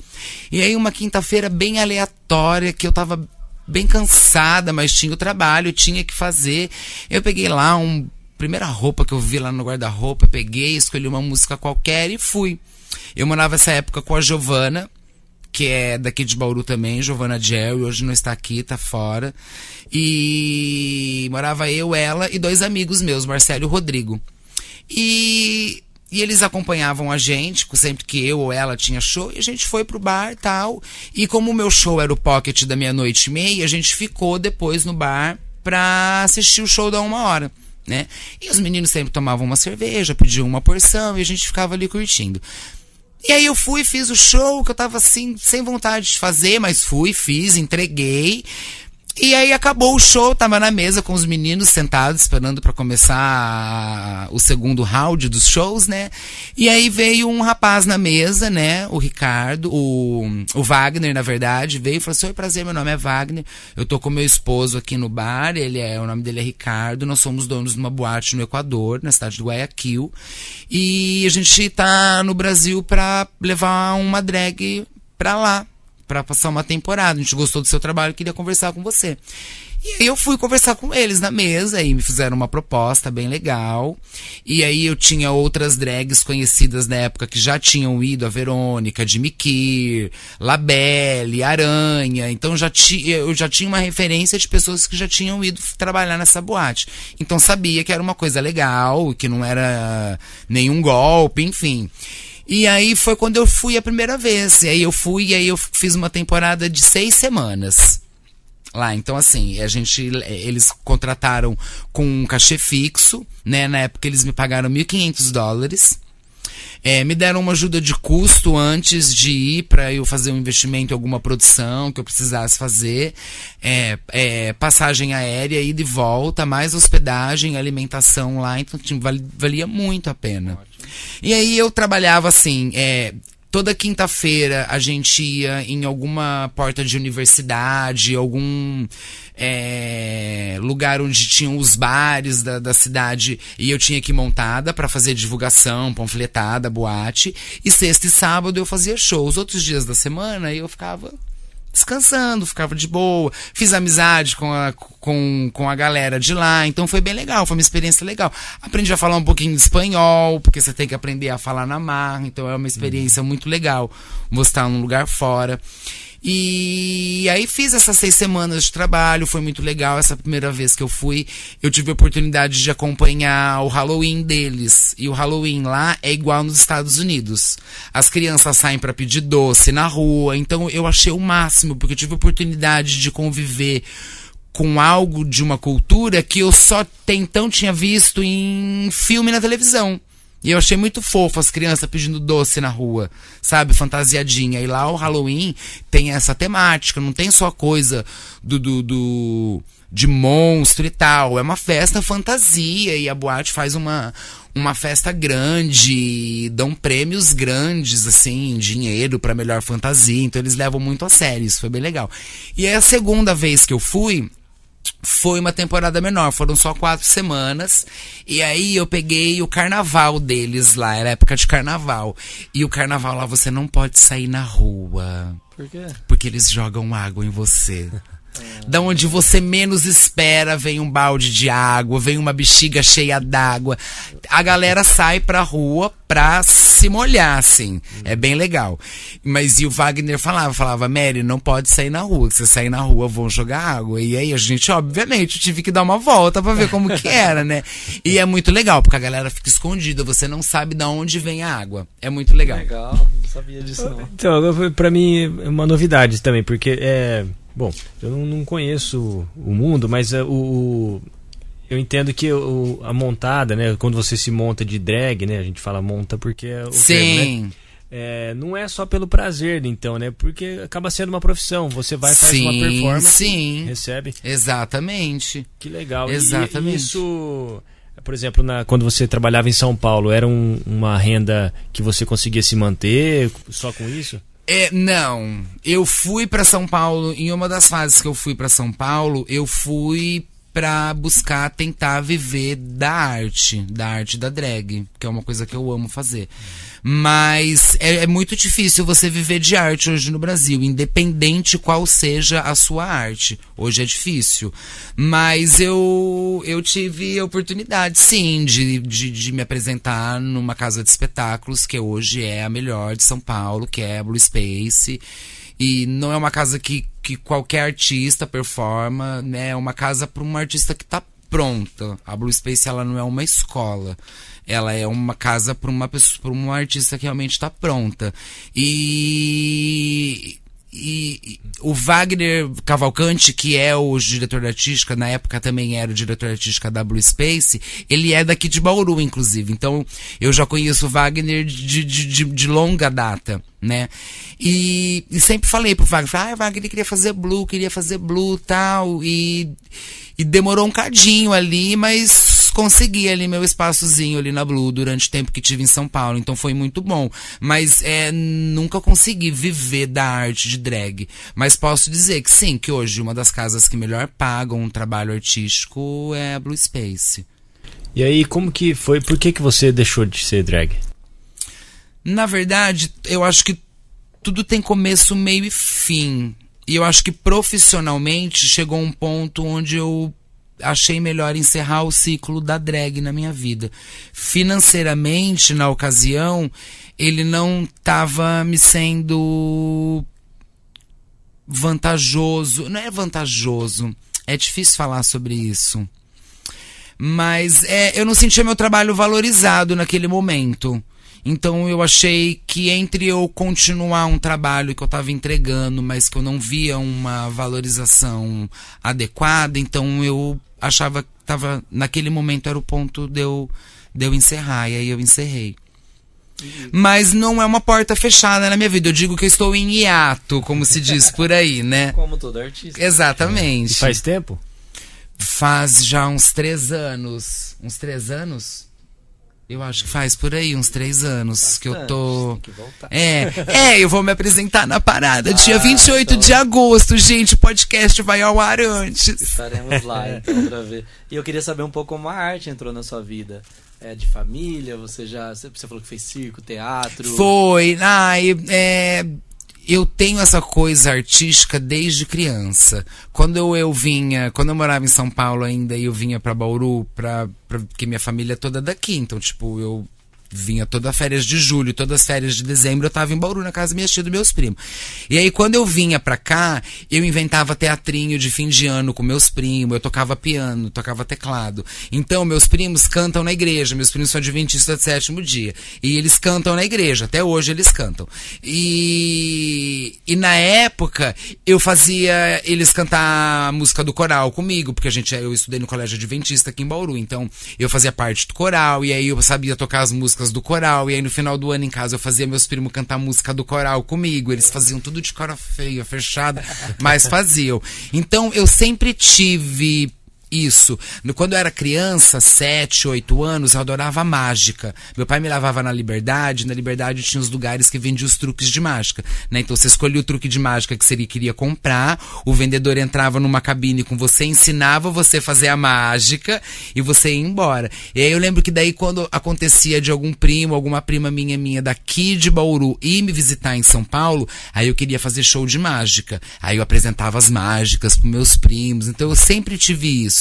S3: E aí uma quinta-feira bem aleatória que eu tava bem cansada, mas tinha o trabalho, tinha que fazer. Eu peguei lá um primeira roupa que eu vi lá no guarda-roupa, peguei, escolhi uma música qualquer e fui. Eu morava essa época com a Giovana, que é daqui de Bauru também, Giovana Jerry, hoje não está aqui, tá fora. E morava eu, ela e dois amigos meus, Marcelo e Rodrigo. E, e eles acompanhavam a gente, sempre que eu ou ela tinha show, e a gente foi pro bar e tal. E como o meu show era o pocket da meia-noite e meia, a gente ficou depois no bar pra assistir o show da uma hora. Né? E os meninos sempre tomavam uma cerveja, pediam uma porção e a gente ficava ali curtindo. E aí eu fui, fiz o show que eu tava assim, sem vontade de fazer, mas fui, fiz, entreguei. E aí acabou o show, tava na mesa com os meninos sentados esperando pra começar o segundo round dos shows, né? E aí veio um rapaz na mesa, né? O Ricardo, o, o Wagner, na verdade, veio e falou assim: Oi, prazer, meu nome é Wagner. Eu tô com meu esposo aqui no bar, ele é, o nome dele é Ricardo. Nós somos donos de uma boate no Equador, na cidade de Guayaquil. E a gente tá no Brasil pra levar uma drag pra lá para passar uma temporada. A gente gostou do seu trabalho, queria conversar com você. E aí eu fui conversar com eles na mesa e me fizeram uma proposta bem legal. E aí eu tinha outras drags conhecidas na época que já tinham ido, a Verônica, Jimmy Kier, Labelle, Aranha. Então já ti, eu já tinha uma referência de pessoas que já tinham ido trabalhar nessa boate. Então sabia que era uma coisa legal, que não era nenhum golpe, enfim. E aí foi quando eu fui a primeira vez. E aí eu fui e aí eu fiz uma temporada de seis semanas lá. Então, assim, a gente, eles contrataram com um cachê fixo, né? Na época eles me pagaram 1.500 dólares. É, me deram uma ajuda de custo antes de ir para eu fazer um investimento em alguma produção que eu precisasse fazer. É, é, passagem aérea, ida e volta, mais hospedagem, alimentação lá. Então valia muito a pena. Ótimo. E aí eu trabalhava assim, é, toda quinta-feira a gente ia em alguma porta de universidade, algum é, lugar onde tinham os bares da, da cidade e eu tinha que ir montada para fazer divulgação, panfletada, boate. E sexta e sábado eu fazia shows. Outros dias da semana eu ficava descansando, ficava de boa. Fiz amizade com a, com, com a galera de lá, então foi bem legal, foi uma experiência legal. Aprendi a falar um pouquinho de espanhol, porque você tem que aprender a falar na marra, então é uma experiência uhum. muito legal mostrar num lugar fora. E aí fiz essas seis semanas de trabalho, foi muito legal. Essa primeira vez que eu fui, eu tive a oportunidade de acompanhar o Halloween deles. E o Halloween lá é igual nos Estados Unidos. As crianças saem para pedir doce na rua, então eu achei o máximo, porque eu tive a oportunidade de conviver com algo de uma cultura que eu só até então tinha visto em filme na televisão. E eu achei muito fofo as crianças pedindo doce na rua, sabe? Fantasiadinha. E lá o Halloween tem essa temática, não tem só coisa do, do, do de monstro e tal. É uma festa fantasia e a boate faz uma, uma festa grande, dão prêmios grandes, assim, dinheiro para melhor fantasia. Então eles levam muito a sério, isso foi bem legal. E é a segunda vez que eu fui, foi uma temporada menor, foram só quatro semanas. E aí eu peguei o carnaval deles lá, era época de carnaval. E o carnaval lá você não pode sair na rua.
S4: Por quê?
S3: Porque eles jogam água em você. Da onde você menos espera, vem um balde de água, vem uma bexiga cheia d'água. A galera sai pra rua pra se molhar, assim. É bem legal. Mas e o Wagner falava, falava, Mary, não pode sair na rua. Se você sair na rua, vão jogar água. E aí a gente, obviamente, tive que dar uma volta pra ver como que era, né? E é muito legal, porque a galera fica escondida, você não sabe de onde vem a água. É muito legal.
S4: Legal, não sabia disso não.
S1: Então, pra mim é uma novidade também, porque é Bom, eu não, não conheço o mundo, mas uh, o, eu entendo que o, a montada, né? Quando você se monta de drag, né? A gente fala monta porque é o
S3: Sim. Termo, né?
S1: É, não é só pelo prazer, então, né? Porque acaba sendo uma profissão. Você vai faz sim, uma performance,
S3: sim.
S1: recebe.
S3: Exatamente.
S1: Que legal.
S3: Exatamente.
S1: E, isso, por exemplo, na, quando você trabalhava em São Paulo, era um, uma renda que você conseguia se manter só com isso?
S3: É, não. Eu fui para São Paulo, em uma das fases que eu fui para São Paulo, eu fui para buscar tentar viver da arte, da arte da drag, que é uma coisa que eu amo fazer. Mas é, é, muito difícil você viver de arte hoje no Brasil, independente qual seja a sua arte. Hoje é difícil. Mas eu, eu tive a oportunidade, sim, de, de, de me apresentar numa casa de espetáculos, que hoje é a melhor de São Paulo, que é a Blue Space. E não é uma casa que, que qualquer artista performa, né? É uma casa para um artista que está pronta. A Blue Space ela não é uma escola. Ela é uma casa para uma pessoa, para um artista que realmente está pronta. E e, o Wagner Cavalcante, que é o diretor artística, na época também era o diretor artística da Blue Space, ele é daqui de Bauru, inclusive. Então, eu já conheço o Wagner de, de, de, de longa data, né? E, e, sempre falei pro Wagner, ah, Wagner queria fazer Blue, queria fazer Blue tal, e, e demorou um cadinho ali, mas consegui ali meu espaçozinho ali na Blue durante o tempo que tive em São Paulo, então foi muito bom. Mas é, nunca consegui viver da arte de drag. Mas posso dizer que sim, que hoje uma das casas que melhor pagam um trabalho artístico é a Blue Space.
S1: E aí, como que foi? Por que, que você deixou de ser drag?
S3: Na verdade, eu acho que tudo tem começo, meio e fim. E eu acho que profissionalmente chegou um ponto onde eu achei melhor encerrar o ciclo da drag na minha vida. Financeiramente, na ocasião, ele não estava me sendo vantajoso. Não é vantajoso. É difícil falar sobre isso. Mas é, eu não sentia meu trabalho valorizado naquele momento. Então eu achei que entre eu continuar um trabalho que eu estava entregando, mas que eu não via uma valorização adequada, então eu achava que tava, naquele momento era o ponto de eu, de eu encerrar. E aí eu encerrei. Mas não é uma porta fechada na minha vida. Eu digo que eu estou em hiato, como se diz por aí, né?
S4: Como todo artista.
S3: Exatamente.
S1: E faz tempo?
S3: Faz já uns três anos. Uns três anos? Eu acho que faz por aí, uns três anos
S4: Bastante,
S3: que eu tô.
S4: Tem que voltar.
S3: É, é, eu vou me apresentar na parada. dia
S4: Ah,
S3: 28
S4: então.
S3: de agosto, gente. O podcast vai ao ar antes.
S4: Estaremos lá, então, pra ver. E eu queria saber um pouco como a arte entrou na sua vida. É de família? Você já. Você falou que fez circo, teatro.
S3: Foi. Ai, é, eu tenho essa coisa artística desde criança. Quando eu, eu vinha, quando eu morava em São Paulo ainda, eu vinha pra Bauru, pra, pra, porque minha família é toda daqui, então, tipo, eu vinha todas as férias de julho, todas as férias de dezembro, eu tava em Bauru, na casa minha tia e dos meus primos. E aí, quando eu vinha pra cá, eu inventava teatrinho de fim de ano com meus primos, eu tocava piano, tocava teclado. Então, meus primos cantam na igreja, meus primos são adventistas do sétimo dia. E eles cantam na igreja, até hoje eles cantam. E, e na época, eu fazia eles cantar a música do coral comigo, porque a gente, eu estudei no colégio adventista aqui em Bauru, então eu fazia parte do coral, e aí eu sabia tocar as músicas do coral, e aí no final do ano em casa eu fazia meus primos cantar música do coral comigo, eles faziam tudo de cara feia, fechada, mas faziam. Então eu sempre tive isso. Quando eu era criança, 7, 8 anos, eu adorava mágica. Meu pai me levava na Liberdade, na Liberdade tinha os lugares que vendiam os truques de mágica. Né? Então você escolhia o truque de mágica que você queria comprar, o vendedor entrava numa cabine com você, ensinava você a fazer a mágica e você ia embora. E aí eu lembro que daí quando acontecia de algum primo, alguma prima minha minha daqui de Bauru ir me visitar em São Paulo, aí eu queria fazer show de mágica. Aí eu apresentava as mágicas pros meus primos. Então eu sempre tive isso,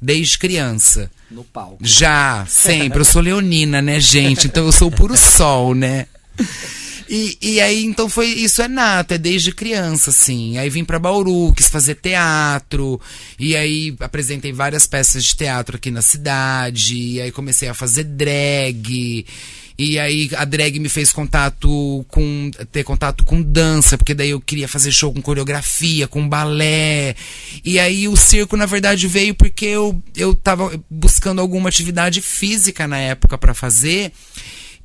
S3: desde criança.
S4: No palco.
S3: Já, sempre. Eu sou leonina, né, gente? Então eu sou o puro sol, né? E, e aí, então foi. Isso é nato, é desde criança, assim. Aí vim pra Bauru, quis fazer teatro. E aí apresentei várias peças de teatro aqui na cidade. E aí comecei a fazer drag. E aí a drag me fez contato com. ter contato com dança, porque daí eu queria fazer show com coreografia, com balé. E aí o circo, na verdade, veio porque eu, eu tava buscando alguma atividade física na época pra fazer.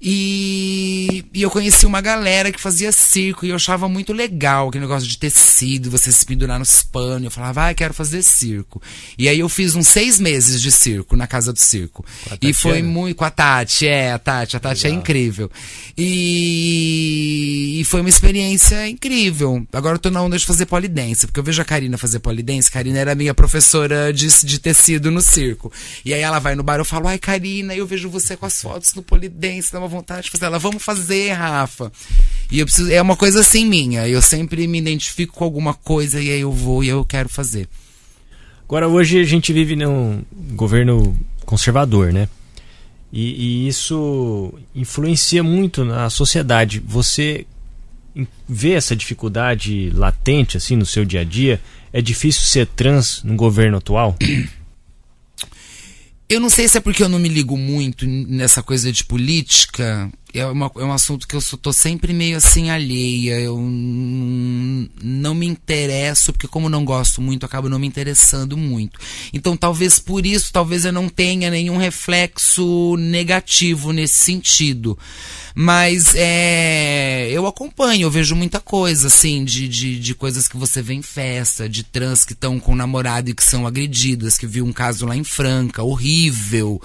S3: E, e eu conheci uma galera que fazia circo e eu achava muito legal aquele negócio de tecido, você se pendurar nos panos. Eu falava, ah, quero fazer circo. E aí eu fiz uns seis meses de circo na casa do circo. E foi muito com a Tati, é, a Tati, a Tati é
S1: Legal.
S3: incrível. E, e foi uma experiência incrível. Agora eu tô na onda de fazer polidense, porque eu vejo a Karina fazer polidense. Karina era minha professora de, de tecido no circo. E aí ela vai no bar, eu falo, ai Karina, eu vejo você com as fotos no polidense, dá uma vontade de fazer. Ela, vamos fazer, Rafa. E eu preciso, é uma coisa assim minha. Eu sempre me identifico com alguma coisa e aí eu vou e eu quero fazer.
S1: Agora, hoje a gente vive num governo conservador, né? E, e isso influencia muito na sociedade. Você vê essa dificuldade latente, assim, no seu dia a dia? É difícil ser trans no governo atual?
S3: Eu não sei se é porque eu não me ligo muito nessa coisa de política. É, uma- é um assunto que eu sou, tô sempre meio assim alheia. Eu não me interesso, porque como não gosto muito, acabo não me interessando muito. Então talvez por isso, talvez eu não tenha nenhum reflexo negativo nesse sentido. Mas é, eu acompanho, eu vejo muita coisa, assim, de, de, de coisas que você vê em festa, de trans que estão com namorado e que são agredidas, que viu um caso lá em Franca, horrível.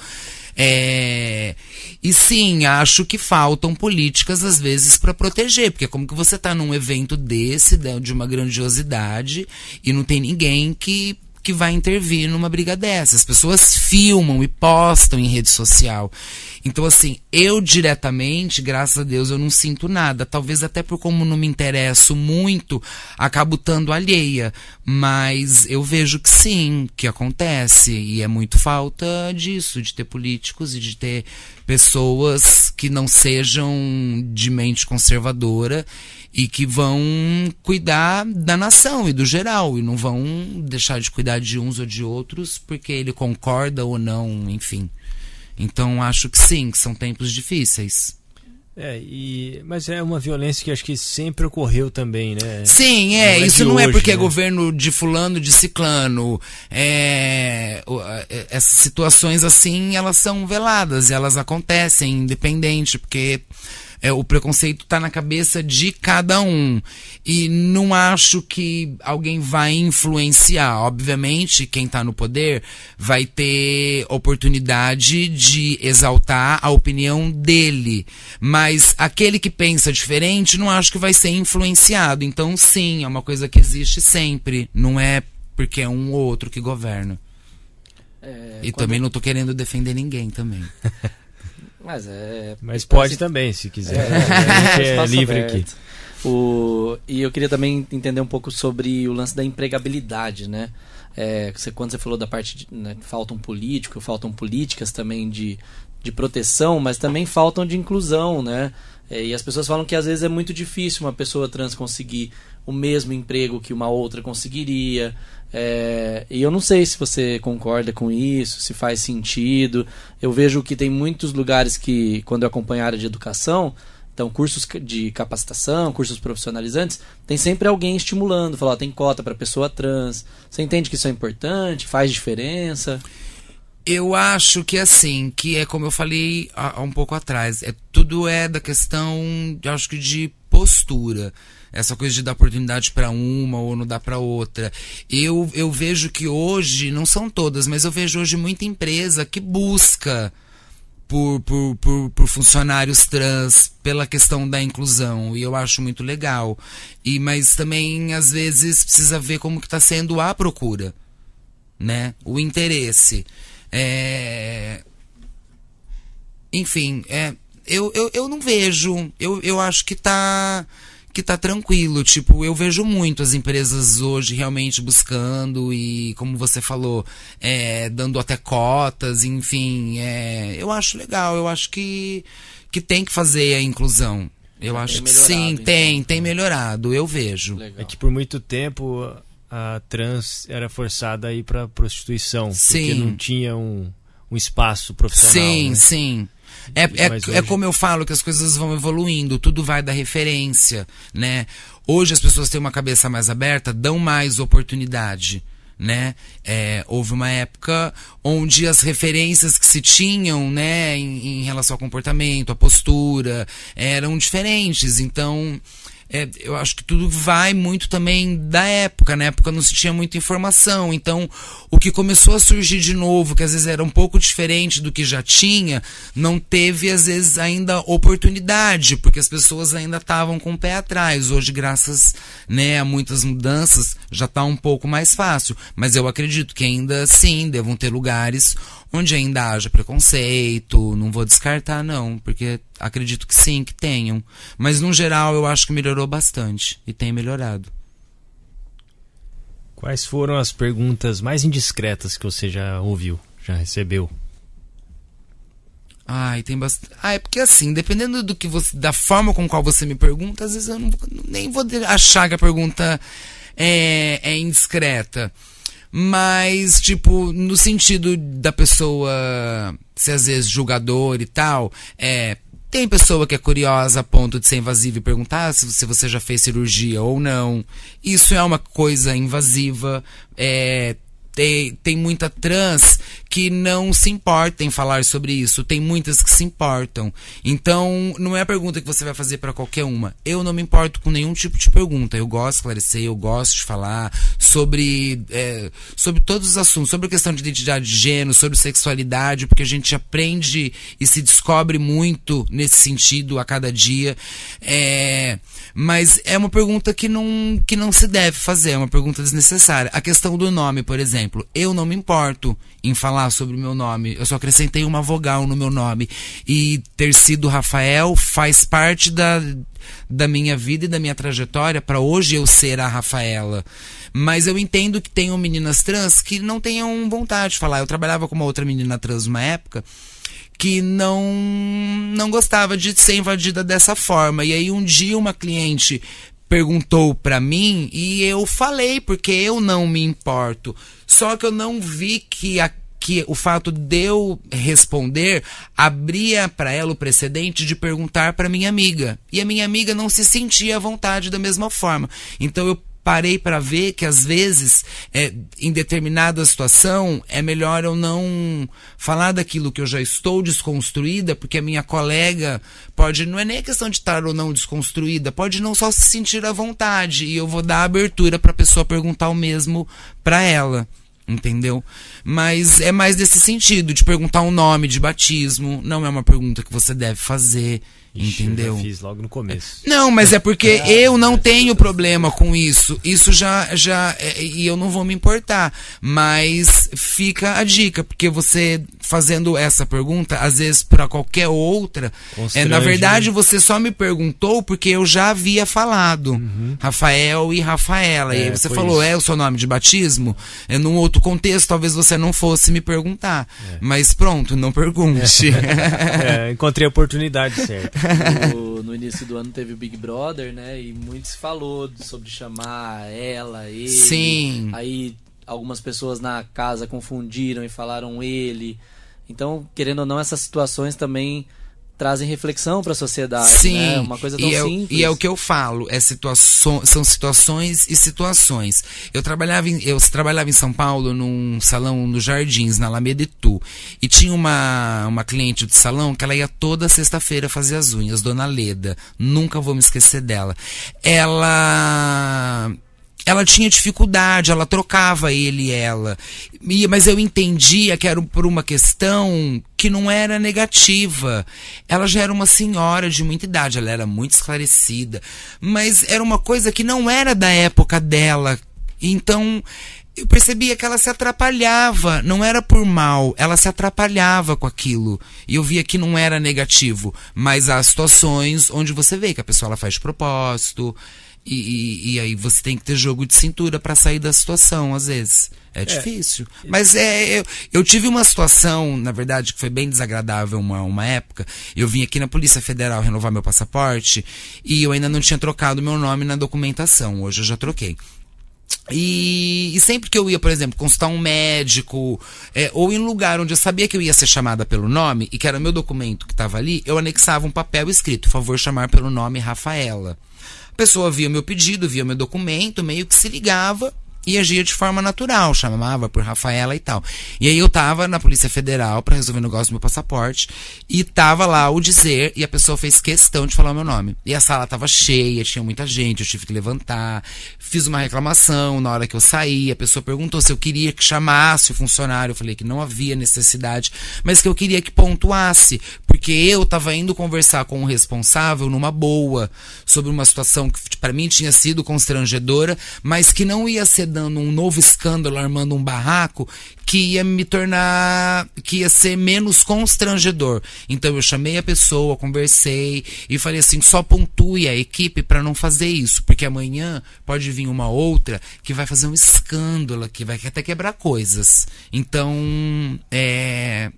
S3: É, e sim, acho que faltam políticas às vezes para proteger, porque como que você tá num evento desse, né, de uma grandiosidade, e não tem ninguém que que vai intervir numa briga dessa. As pessoas filmam e postam em rede social. Então, assim, eu diretamente, graças a Deus, eu não sinto nada. Talvez até por como não me interesso muito, acabo estando alheia. Mas eu vejo que sim, que acontece. E é muito falta disso, de ter políticos e de ter pessoas que não sejam de mente conservadora e que vão cuidar da nação e do geral e não vão deixar de cuidar de uns ou de outros porque ele concorda ou não, enfim. Então acho que sim, que são tempos difíceis.
S1: É, e, mas é uma violência que acho que sempre ocorreu também, né?
S3: Sim, é. Não é isso não é hoje, é porque né? é governo de fulano, de ciclano. É, é, essas situações assim, elas são veladas, elas acontecem, independente, porque é, o preconceito está na cabeça de cada um. E não acho que alguém vai influenciar. Obviamente, quem está no poder vai ter oportunidade de exaltar a opinião dele. Mas aquele que pensa diferente, não acho que vai ser influenciado. Então, sim, é uma coisa que existe sempre. Não é porque é um ou outro que governa. É, e quando... também não estou querendo defender ninguém também.
S4: Mas é.
S1: Mas pode também, se quiser. É, é, é livre aberto. aqui.
S4: O, e eu queria também entender um pouco sobre o lance da empregabilidade, né? É, você, quando você falou da parte de né, faltam políticos, faltam políticas também de, de proteção, mas também faltam de inclusão, né? É, e as pessoas falam que às vezes é muito difícil uma pessoa trans conseguir o mesmo emprego que uma outra conseguiria. É, e eu não sei se você concorda com isso, se faz sentido. Eu vejo que tem muitos lugares que, quando eu acompanho a área de educação, então cursos de capacitação, cursos profissionalizantes, tem sempre alguém estimulando, falar, tem cota para pessoa trans. Você entende que isso é importante, faz diferença?
S3: Eu acho que assim, que é como eu falei há, há um pouco atrás, é tudo é da questão, acho que de postura essa coisa de dar oportunidade para uma ou não dar para outra. Eu, eu vejo que hoje, não são todas, mas eu vejo hoje muita empresa que busca por, por, por, por, funcionários trans pela questão da inclusão e eu acho muito legal. E mas também às vezes precisa ver como que está sendo a procura né? O interesse. É... enfim é eu, eu, eu não vejo. Eu, eu acho que está que tá tranquilo. Tipo, eu vejo muito as empresas hoje realmente buscando e, como você falou, é, dando até cotas, enfim. É, eu acho legal, eu acho que, que tem que fazer a inclusão. Eu tem acho que sim, então. tem, tem melhorado, eu vejo.
S1: Legal. É que por muito tempo a trans era forçada a ir para prostituição, sim. porque não tinha um, um espaço profissional.
S3: Sim,
S1: né?
S3: sim. É, é, hoje... é como eu falo que as coisas vão evoluindo, tudo vai da referência, né? Hoje as pessoas têm uma cabeça mais aberta, dão mais oportunidade. Né? É, houve uma época onde as referências que se tinham, né, em, em relação ao comportamento, à postura, eram diferentes. Então, é, eu acho que tudo vai muito também da época. Na época não se tinha muita informação. Então, o que começou a surgir de novo, que às vezes era um pouco diferente do que já tinha, não teve, às vezes, ainda oportunidade, porque as pessoas ainda estavam com o pé atrás. Hoje, graças né, a muitas mudanças, já está um pouco mais fácil. Mas eu acredito que ainda sim devam ter lugares onde ainda haja preconceito, não vou descartar não, porque acredito que sim, que tenham. Mas no geral eu acho que melhorou bastante e tem melhorado.
S1: Quais foram as perguntas mais indiscretas que você já ouviu, já recebeu?
S3: Ai, tem bastante. Ah, é porque assim, dependendo do que você, da forma com qual você me pergunta, às vezes eu não, nem vou achar que a pergunta é, é indiscreta. Mas, tipo, no sentido da pessoa ser às vezes julgador e tal, é. Tem pessoa que é curiosa a ponto de ser invasiva e perguntar se, você já fez cirurgia ou não. Isso é uma coisa invasiva. É, tem, tem muita trans que não se importa em falar sobre isso. Tem muitas que se importam. Então, não é a pergunta que você vai fazer para qualquer uma. Eu não me importo com nenhum tipo de pergunta. Eu gosto de esclarecer, eu gosto de falar sobre, é, sobre todos os assuntos, sobre a questão de identidade de gênero, sobre sexualidade, porque a gente aprende e se descobre muito nesse sentido a cada dia. É, mas é uma pergunta que não, que não se deve fazer, é uma pergunta desnecessária. A questão do nome, por exemplo exemplo, eu não me importo em falar sobre o meu nome. Eu só acrescentei uma vogal no meu nome. E ter sido Rafael faz parte da, da minha vida e da minha trajetória para hoje eu ser a Rafaela. Mas eu entendo que tenham meninas trans que não tenham vontade de falar. Eu trabalhava com uma outra menina trans numa época que não não gostava de ser invadida dessa forma. E aí um dia uma cliente perguntou para mim e eu falei porque eu não me importo. Só que eu não vi que a que o fato de eu responder abria para ela o precedente de perguntar para minha amiga. E a minha amiga não se sentia à vontade da mesma forma. Então eu parei para ver que às vezes, é, em determinada situação, é melhor eu não falar daquilo que eu já estou desconstruída, porque a minha colega pode, não é nem questão de estar ou não desconstruída, pode não só se sentir à vontade e eu vou dar abertura para a pessoa perguntar o mesmo para ela entendeu? Mas é mais desse sentido, de perguntar um nome de batismo, não é uma pergunta que você deve fazer. Ixi, entendeu?
S1: Eu fiz logo no começo.
S3: Não, mas é porque eu não tenho problema com isso. Isso já já é, e eu não vou me importar, mas fica a dica, porque você fazendo essa pergunta, às vezes para qualquer outra, é na verdade né? você só me perguntou porque eu já havia falado uhum. Rafael e Rafaela. É, e aí você falou, isso. é o seu nome de batismo? É num outro contexto, talvez você não fosse me perguntar. É. Mas pronto, não pergunte.
S1: É, encontrei a oportunidade certa
S4: no, no, início do ano teve o Big Brother, né? E muito se falou sobre chamar ela, ele.
S3: Sim.
S4: Aí algumas pessoas na casa confundiram e falaram ele. Então, querendo ou não, essas situações também trazem reflexão para a sociedade. Sim, né? uma coisa tão
S3: e é,
S4: simples.
S3: E é o que eu falo, é são situações e situações. Eu trabalhava, em, eu trabalhava em São Paulo num salão nos Jardins, na Alameda Itu, e tinha uma, uma cliente do salão que ela ia toda sexta-feira fazer as unhas, Dona Leda. Nunca vou me esquecer dela. Ela ela tinha dificuldade, ela trocava ele e ela. E, mas eu entendia que era por uma questão que não era negativa. Ela já era uma senhora de muita idade, ela era muito esclarecida. Mas era uma coisa que não era da época dela. Então eu percebia que ela se atrapalhava, não era por mal, ela se atrapalhava com aquilo. E eu via que não era negativo, mas há situações onde você vê que a pessoa ela faz de propósito, e, e, e, aí você tem que ter jogo de cintura para sair da situação, às vezes. É, é. difícil. Mas é, eu, eu, tive uma situação, na verdade, que foi bem desagradável uma, uma época. Eu vim aqui na Polícia Federal renovar meu passaporte e eu ainda não tinha trocado meu nome na documentação. Hoje eu já troquei. E, e, sempre que eu ia, por exemplo, consultar um médico, é, ou em um lugar onde eu sabia que eu ia ser chamada pelo nome, e que era meu documento que estava ali, eu anexava um papel escrito, favor chamar pelo nome Rafaela pessoa via meu pedido, via meu documento, meio que se ligava e agia de forma natural, chamava por Rafaela e tal. E aí eu tava na Polícia Federal para resolver o negócio do meu passaporte e tava lá o dizer e a pessoa fez questão de falar o meu nome. E a sala tava cheia, tinha muita gente, eu tive que levantar, fiz uma reclamação na hora que eu saí, a pessoa perguntou se eu queria que chamasse o funcionário, eu falei que não havia necessidade, mas que eu queria que pontuasse, porque eu tava indo conversar com o responsável numa boa sobre uma situação que para mim tinha sido constrangedora, mas que não ia ser dando um novo escândalo, armando um barraco, que ia me tornar, que ia ser menos constrangedor. Então eu chamei a pessoa, conversei e falei assim: só pontue a equipe para não fazer isso, porque amanhã pode vir uma outra que vai fazer um escândalo, que vai até quebrar coisas. Então, é,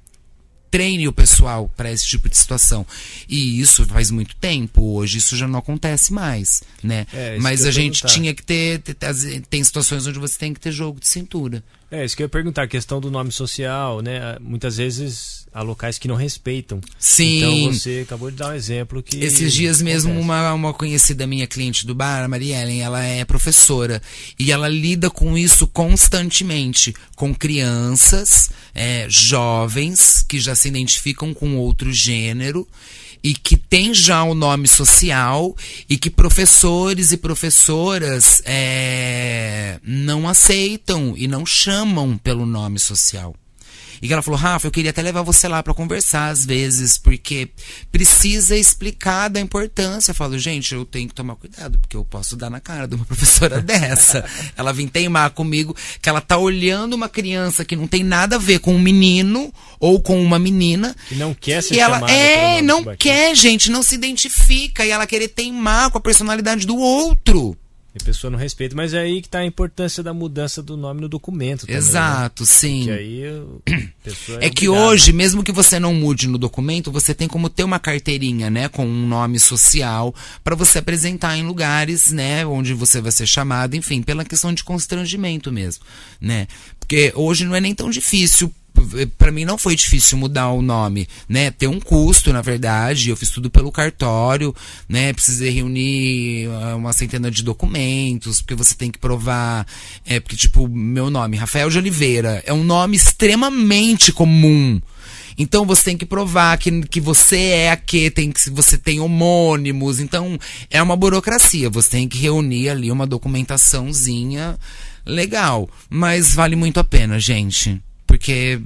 S3: treine o pessoal para esse tipo de situação. E isso faz muito tempo, hoje isso já não acontece mais, né? É, Mas a gente perguntar. tinha que ter, ter, tem situações onde você tem que ter jogo de cintura.
S1: É, isso que eu ia perguntar, a questão do nome social, né? Muitas vezes há locais que não respeitam.
S3: Sim.
S1: Então você acabou de dar um exemplo que.
S3: Esses dias mesmo, uma, uma conhecida minha cliente do bar, a Mariellen, ela é professora. E ela lida com isso constantemente. Com crianças, é, jovens, que já se identificam com outro gênero e que tem já o um nome social e que professores e professoras é, não aceitam e não chamam pelo nome social. E que ela falou, Rafa, eu queria até levar você lá para conversar às vezes, porque precisa explicar da importância. Eu falo, gente, eu tenho que tomar cuidado, porque eu posso dar na cara de uma professora dessa. ela vem teimar comigo que ela tá olhando uma criança que não tem nada a ver com um menino ou com uma menina.
S1: Que não quer ser
S3: e ela
S1: chamada
S3: É, não quer, gente, não se identifica. E ela querer teimar com a personalidade do outro.
S1: E a pessoa não respeita, mas é aí que está a importância da mudança do nome no documento. Também,
S3: Exato,
S1: né?
S3: sim.
S1: Aí é,
S3: é que hoje, mesmo que você não mude no documento, você tem como ter uma carteirinha, né, com um nome social para você apresentar em lugares, né, onde você vai ser chamado, enfim, pela questão de constrangimento mesmo, né? Porque hoje não é nem tão difícil para mim não foi difícil mudar o nome, né? Tem um custo, na verdade. Eu fiz tudo pelo cartório, né? Precisei reunir ah, uma centena de documentos, porque você tem que provar, é porque tipo, meu nome, Rafael de Oliveira, é um nome extremamente comum. Então você tem que provar que, que você é a que, tem que você tem homônimos. Então é uma burocracia. Você tem que reunir ali uma documentaçãozinha legal. Mas vale muito a pena, gente. Porque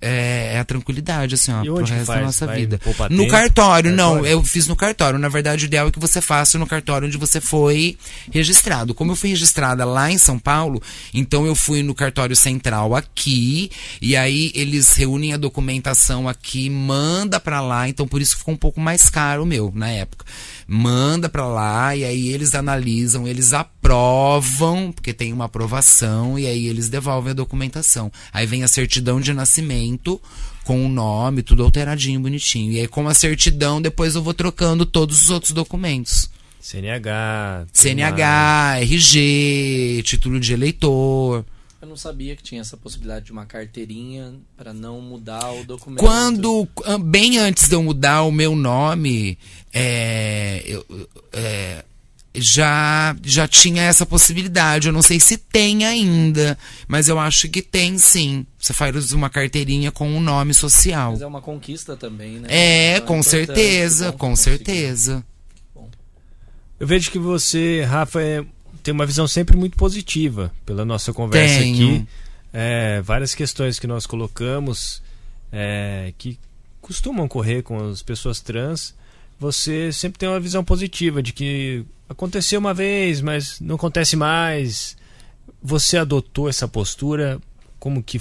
S3: é, é, a tranquilidade, assim, ó, pro resto faz? da nossa Vai vida. No cartório, não, eu fiz no cartório. Na verdade, o ideal é que você faça no cartório onde você foi registrado. Como eu fui registrada lá em São Paulo, então eu fui no cartório central aqui, e aí eles reúnem a documentação aqui, manda para lá, então por isso ficou um pouco mais caro o meu na época manda para lá e aí eles analisam, eles aprovam, porque tem uma aprovação e aí eles devolvem a documentação. Aí vem a certidão de nascimento com o nome, tudo alteradinho, bonitinho. E aí com a certidão depois eu vou trocando todos os outros documentos.
S1: CNH,
S3: CNH, RG, título de eleitor.
S4: Eu não sabia que tinha essa possibilidade de uma carteirinha para não mudar o documento.
S3: Quando, bem antes de eu mudar o meu nome, é, eu, é, já, já tinha essa possibilidade. Eu não sei se tem ainda, mas eu acho que tem sim. Você faz uma carteirinha com um nome social.
S4: Mas é uma conquista também, né?
S3: É, então, com é certeza, com certeza.
S1: Eu vejo que você, Rafa, é tem uma visão sempre muito positiva pela nossa conversa
S3: Tenho.
S1: aqui. É, várias questões que nós colocamos é, que costumam ocorrer com as pessoas trans. Você sempre tem uma visão positiva de que aconteceu uma vez, mas não acontece mais. Você adotou essa postura? Como que,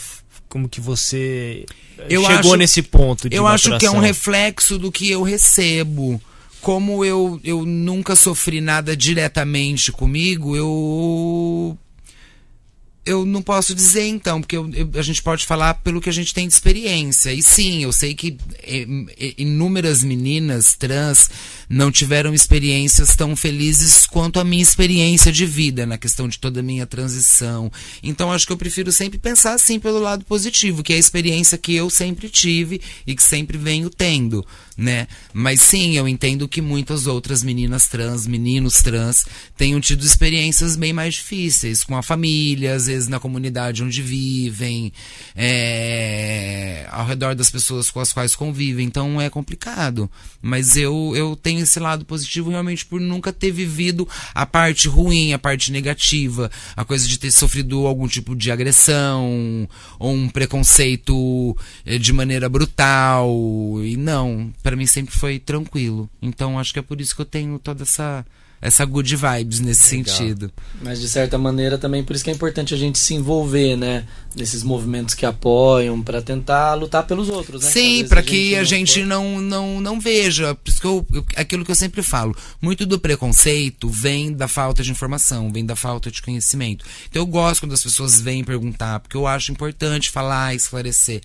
S1: como que você eu chegou
S3: acho,
S1: nesse ponto de
S3: Eu
S1: maturação?
S3: acho que é um reflexo do que eu recebo como eu, eu nunca sofri nada diretamente comigo, eu. Eu não posso dizer então, porque eu, eu, a gente pode falar pelo que a gente tem de experiência. E sim, eu sei que inúmeras meninas trans não tiveram experiências tão felizes quanto a minha experiência de vida na questão de toda a minha transição. Então acho que eu prefiro sempre pensar assim pelo lado positivo, que é a experiência que eu sempre tive e que sempre venho tendo né? Mas sim, eu entendo que muitas outras meninas trans, meninos trans, tenham tido experiências bem mais difíceis com a família, às vezes na comunidade onde vivem, é, ao redor das pessoas com as quais convivem. Então é complicado. Mas eu, eu tenho esse lado positivo realmente por nunca ter vivido a parte ruim, a parte negativa, a coisa de ter sofrido algum tipo de agressão ou um preconceito eh, de maneira brutal. E não, para mim sempre foi tranquilo. Então acho que é por isso que eu tenho toda essa essa good vibes nesse Legal. sentido.
S4: Mas de certa maneira também por isso que é importante a gente se envolver, né, nesses movimentos que apoiam para tentar lutar pelos outros, né?
S3: Sim, para que a gente não, não não veja, por isso que eu, aquilo que eu sempre falo, muito do preconceito vem da falta de informação, vem da falta de conhecimento. Então eu gosto quando as pessoas vêm perguntar, porque eu acho importante falar, esclarecer.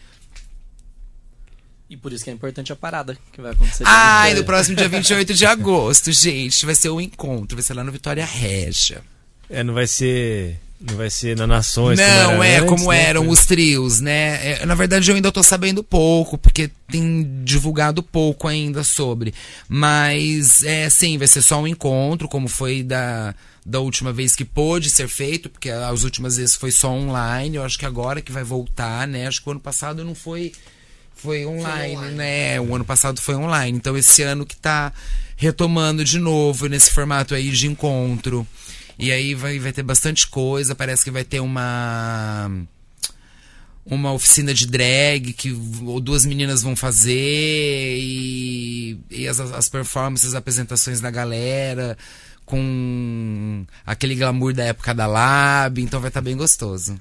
S4: E por isso que é importante a parada que vai acontecer.
S3: Ai, no próximo dia 28 de agosto, gente. Vai ser o um encontro, vai ser lá no Vitória Régia.
S1: É, não vai ser. Não vai ser na Nações.
S3: Não,
S1: como
S3: é
S1: antes,
S3: como
S1: né?
S3: eram os trios, né? É, na verdade, eu ainda tô sabendo pouco, porque tem divulgado pouco ainda sobre. Mas, é sim, vai ser só um encontro, como foi da, da última vez que pôde ser feito, porque as últimas vezes foi só online. Eu acho que agora que vai voltar, né? Acho que o ano passado não foi foi online, foi online, né? O ano passado foi online. Então esse ano que tá retomando de novo nesse formato aí de encontro. E aí vai, vai ter bastante coisa. Parece que vai ter uma uma oficina de drag que duas meninas vão fazer e, e as, as performances, as apresentações da galera com aquele glamour da época da Lab, então vai estar tá bem gostoso.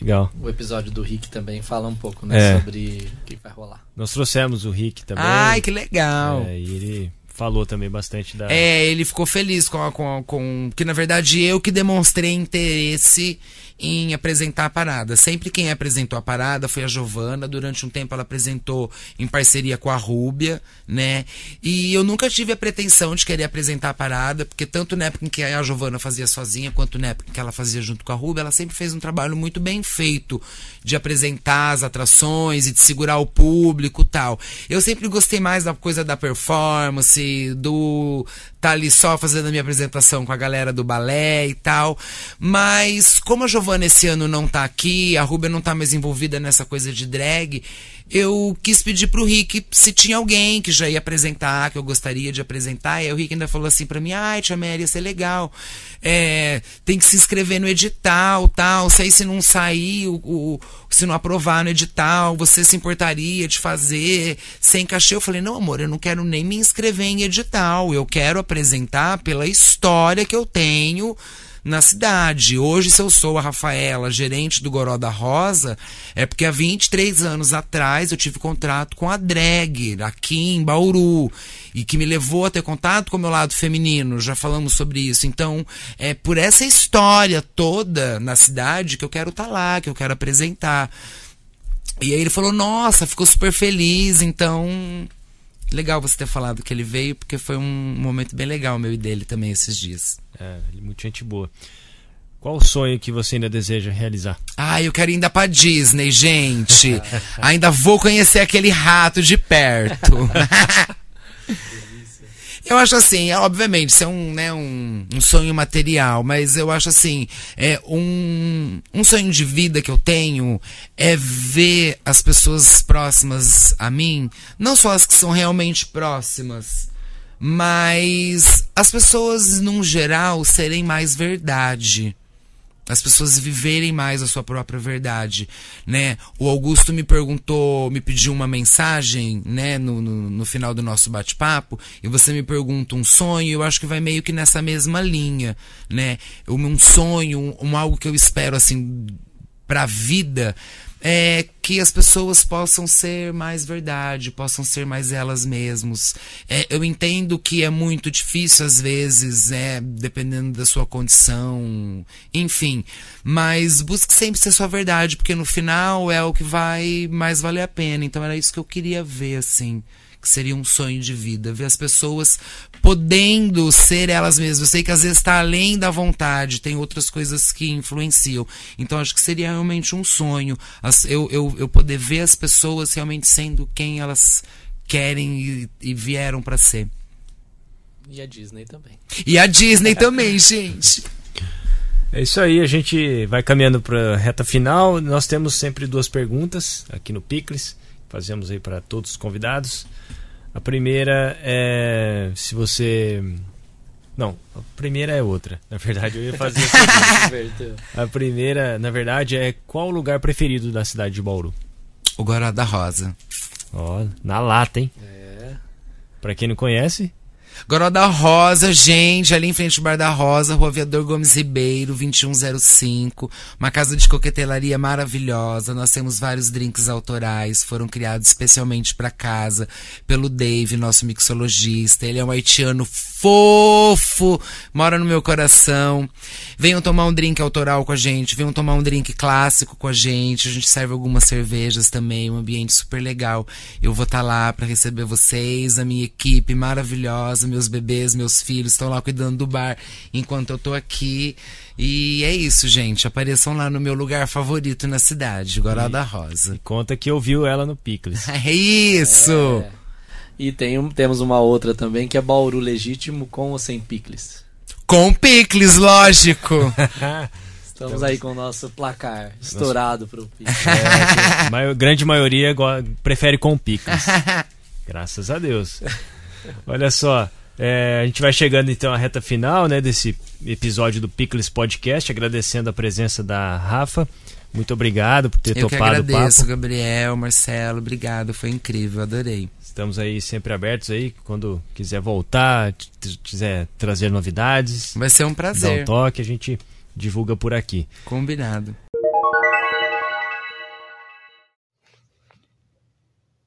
S1: Legal.
S4: O episódio do Rick também fala um pouco né, é. sobre o que vai rolar.
S1: Nós trouxemos o Rick também.
S3: Ai, que legal.
S1: É, e ele falou também bastante da.
S3: É, ele ficou feliz com, a, com, a, com. Que na verdade eu que demonstrei interesse em apresentar a parada. Sempre quem apresentou a parada foi a Giovana. Durante um tempo ela apresentou em parceria com a Rúbia, né? E eu nunca tive a pretensão de querer apresentar a parada, porque tanto na época em que a Giovana fazia sozinha, quanto na época em que ela fazia junto com a Rúbia, ela sempre fez um trabalho muito bem feito de apresentar as atrações e de segurar o público tal. Eu sempre gostei mais da coisa da performance, do tá ali só fazendo a minha apresentação com a galera do balé e tal. Mas como a Giovana esse ano não tá aqui, a Rubia não tá mais envolvida nessa coisa de drag, eu quis pedir pro Rick se tinha alguém que já ia apresentar, que eu gostaria de apresentar. E aí o Rick ainda falou assim pra mim, ai, tia Mary, ia ser legal. É, tem que se inscrever no edital, tal. Se aí se não sair, o, o, se não aprovar no edital, você se importaria de fazer sem cachê? Eu falei, não, amor, eu não quero nem me inscrever em edital. Eu quero apresentar pela história que eu tenho na cidade. Hoje, se eu sou a Rafaela, gerente do Goró da Rosa, é porque há 23 anos atrás eu tive contrato com a Drag, aqui em Bauru, e que me levou a ter contato com o meu lado feminino. Já falamos sobre isso. Então, é por essa história toda na cidade que eu quero estar tá lá, que eu quero apresentar. E aí ele falou: Nossa, ficou super feliz. Então, legal você ter falado que ele veio, porque foi um momento bem legal meu e dele também esses dias.
S1: É, muito gente boa. Qual o sonho que você ainda deseja realizar?
S3: Ah, eu quero ir ainda pra Disney, gente. ainda vou conhecer aquele rato de perto. Eu acho assim, é, obviamente, isso é um, né, um, um sonho material, mas eu acho assim, é um, um sonho de vida que eu tenho é ver as pessoas próximas a mim, não só as que são realmente próximas, mas as pessoas, num geral, serem mais verdade as pessoas viverem mais a sua própria verdade, né? O Augusto me perguntou, me pediu uma mensagem, né, no, no, no final do nosso bate-papo, e você me pergunta um sonho, eu acho que vai meio que nessa mesma linha, né? Um, sonho, um, um algo que eu espero, assim, pra vida, é, que as pessoas possam ser mais verdade, possam ser mais elas mesmas. É, eu entendo que é muito difícil às vezes, é, dependendo da sua condição, enfim. Mas busque sempre ser sua verdade, porque no final é o que vai mais valer a pena. Então era isso que eu queria ver, assim que seria um sonho de vida, ver as pessoas podendo ser elas mesmas. Eu sei que às vezes está além da vontade, tem outras coisas que influenciam. Então acho que seria realmente um sonho eu, eu, eu poder ver as pessoas realmente sendo quem elas querem e, e vieram para ser.
S4: E a Disney também.
S3: E a Disney também, gente.
S1: É isso aí, a gente vai caminhando para a reta final. Nós temos sempre duas perguntas aqui no Picles fazemos aí para todos os convidados. A primeira é se você. Não, a primeira é outra. Na verdade, eu ia fazer a primeira, na verdade, é qual o lugar preferido da cidade de Bauru?
S3: O Guará da Rosa.
S1: Ó, na lata, hein? É. Pra quem não conhece,
S3: Goró da Rosa, gente, ali em frente ao Bar da Rosa, Rua Aviador Gomes Ribeiro, 2105. Uma casa de coquetelaria maravilhosa. Nós temos vários drinks autorais, foram criados especialmente para casa pelo Dave, nosso mixologista. Ele é um haitiano fofo, mora no meu coração. Venham tomar um drink autoral com a gente, venham tomar um drink clássico com a gente. A gente serve algumas cervejas também, um ambiente super legal. Eu vou estar tá lá para receber vocês, a minha equipe maravilhosa, meus bebês, meus filhos estão lá cuidando do bar enquanto eu tô aqui. E é isso, gente. Apareçam lá no meu lugar favorito na cidade, Guará da Rosa.
S1: E conta que ouviu ela no Picles.
S3: é isso!
S4: É. E tem, temos uma outra também que é Bauru Legítimo com ou sem picles.
S3: Com picles, lógico!
S4: Estamos aí com o nosso placar estourado para o picles.
S1: É, a grande maioria prefere com picles. Graças a Deus. Olha só, é, a gente vai chegando então à reta final né, desse episódio do Picles Podcast, agradecendo a presença da Rafa. Muito obrigado por ter
S3: Eu
S1: topado
S3: que
S1: o
S3: agradeço,
S1: papo.
S3: Gabriel, Marcelo, obrigado, foi incrível, adorei.
S1: Estamos aí sempre abertos aí. Quando quiser voltar, quiser trazer novidades,
S3: Vai ser um
S1: dá um
S3: prazer,
S1: toque, a gente divulga por aqui.
S3: combinado.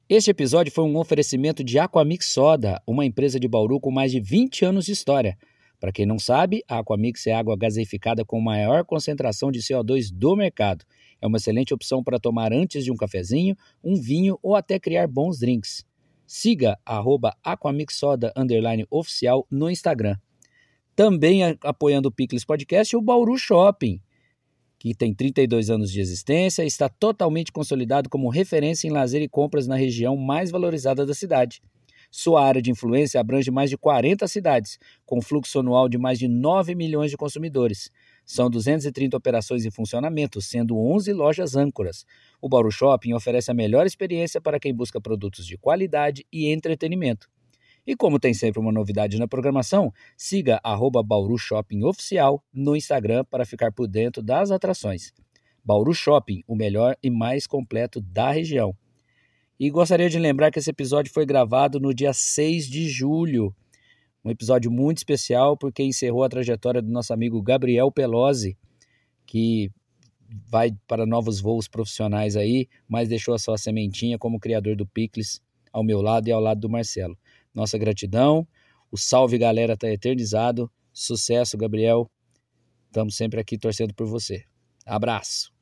S2: Este episódio foi um oferecimento de Aquamix Soda, uma empresa de Bauru com mais de 20 anos de história. Para quem não sabe, a Aquamix é água gaseificada com maior concentração de CO2 do mercado. É uma excelente opção para tomar antes de um cafezinho, um vinho ou até criar bons drinks. Siga Aquamixsoda oficial no Instagram. Também apoiando o Picles Podcast, o Bauru Shopping, que tem 32 anos de existência e está totalmente consolidado como referência em lazer e compras na região mais valorizada da cidade. Sua área de influência abrange mais de 40 cidades, com fluxo anual de mais de 9 milhões de consumidores. São 230 operações em funcionamento, sendo 11 lojas âncoras. O Bauru Shopping oferece a melhor experiência para quem busca produtos de qualidade e entretenimento. E como tem sempre uma novidade na programação, siga arroba Bauru Shopping Oficial no Instagram para ficar por dentro das atrações. Bauru Shopping, o melhor e mais completo da região. E gostaria de lembrar que esse episódio foi gravado no dia 6 de julho. Um episódio muito especial porque encerrou a trajetória do nosso amigo Gabriel Pelosi, que vai para novos voos profissionais aí, mas deixou a sua sementinha como criador do Picles ao meu lado e ao lado do Marcelo. Nossa gratidão, o salve galera está eternizado. Sucesso, Gabriel. Estamos sempre aqui torcendo por você. Abraço.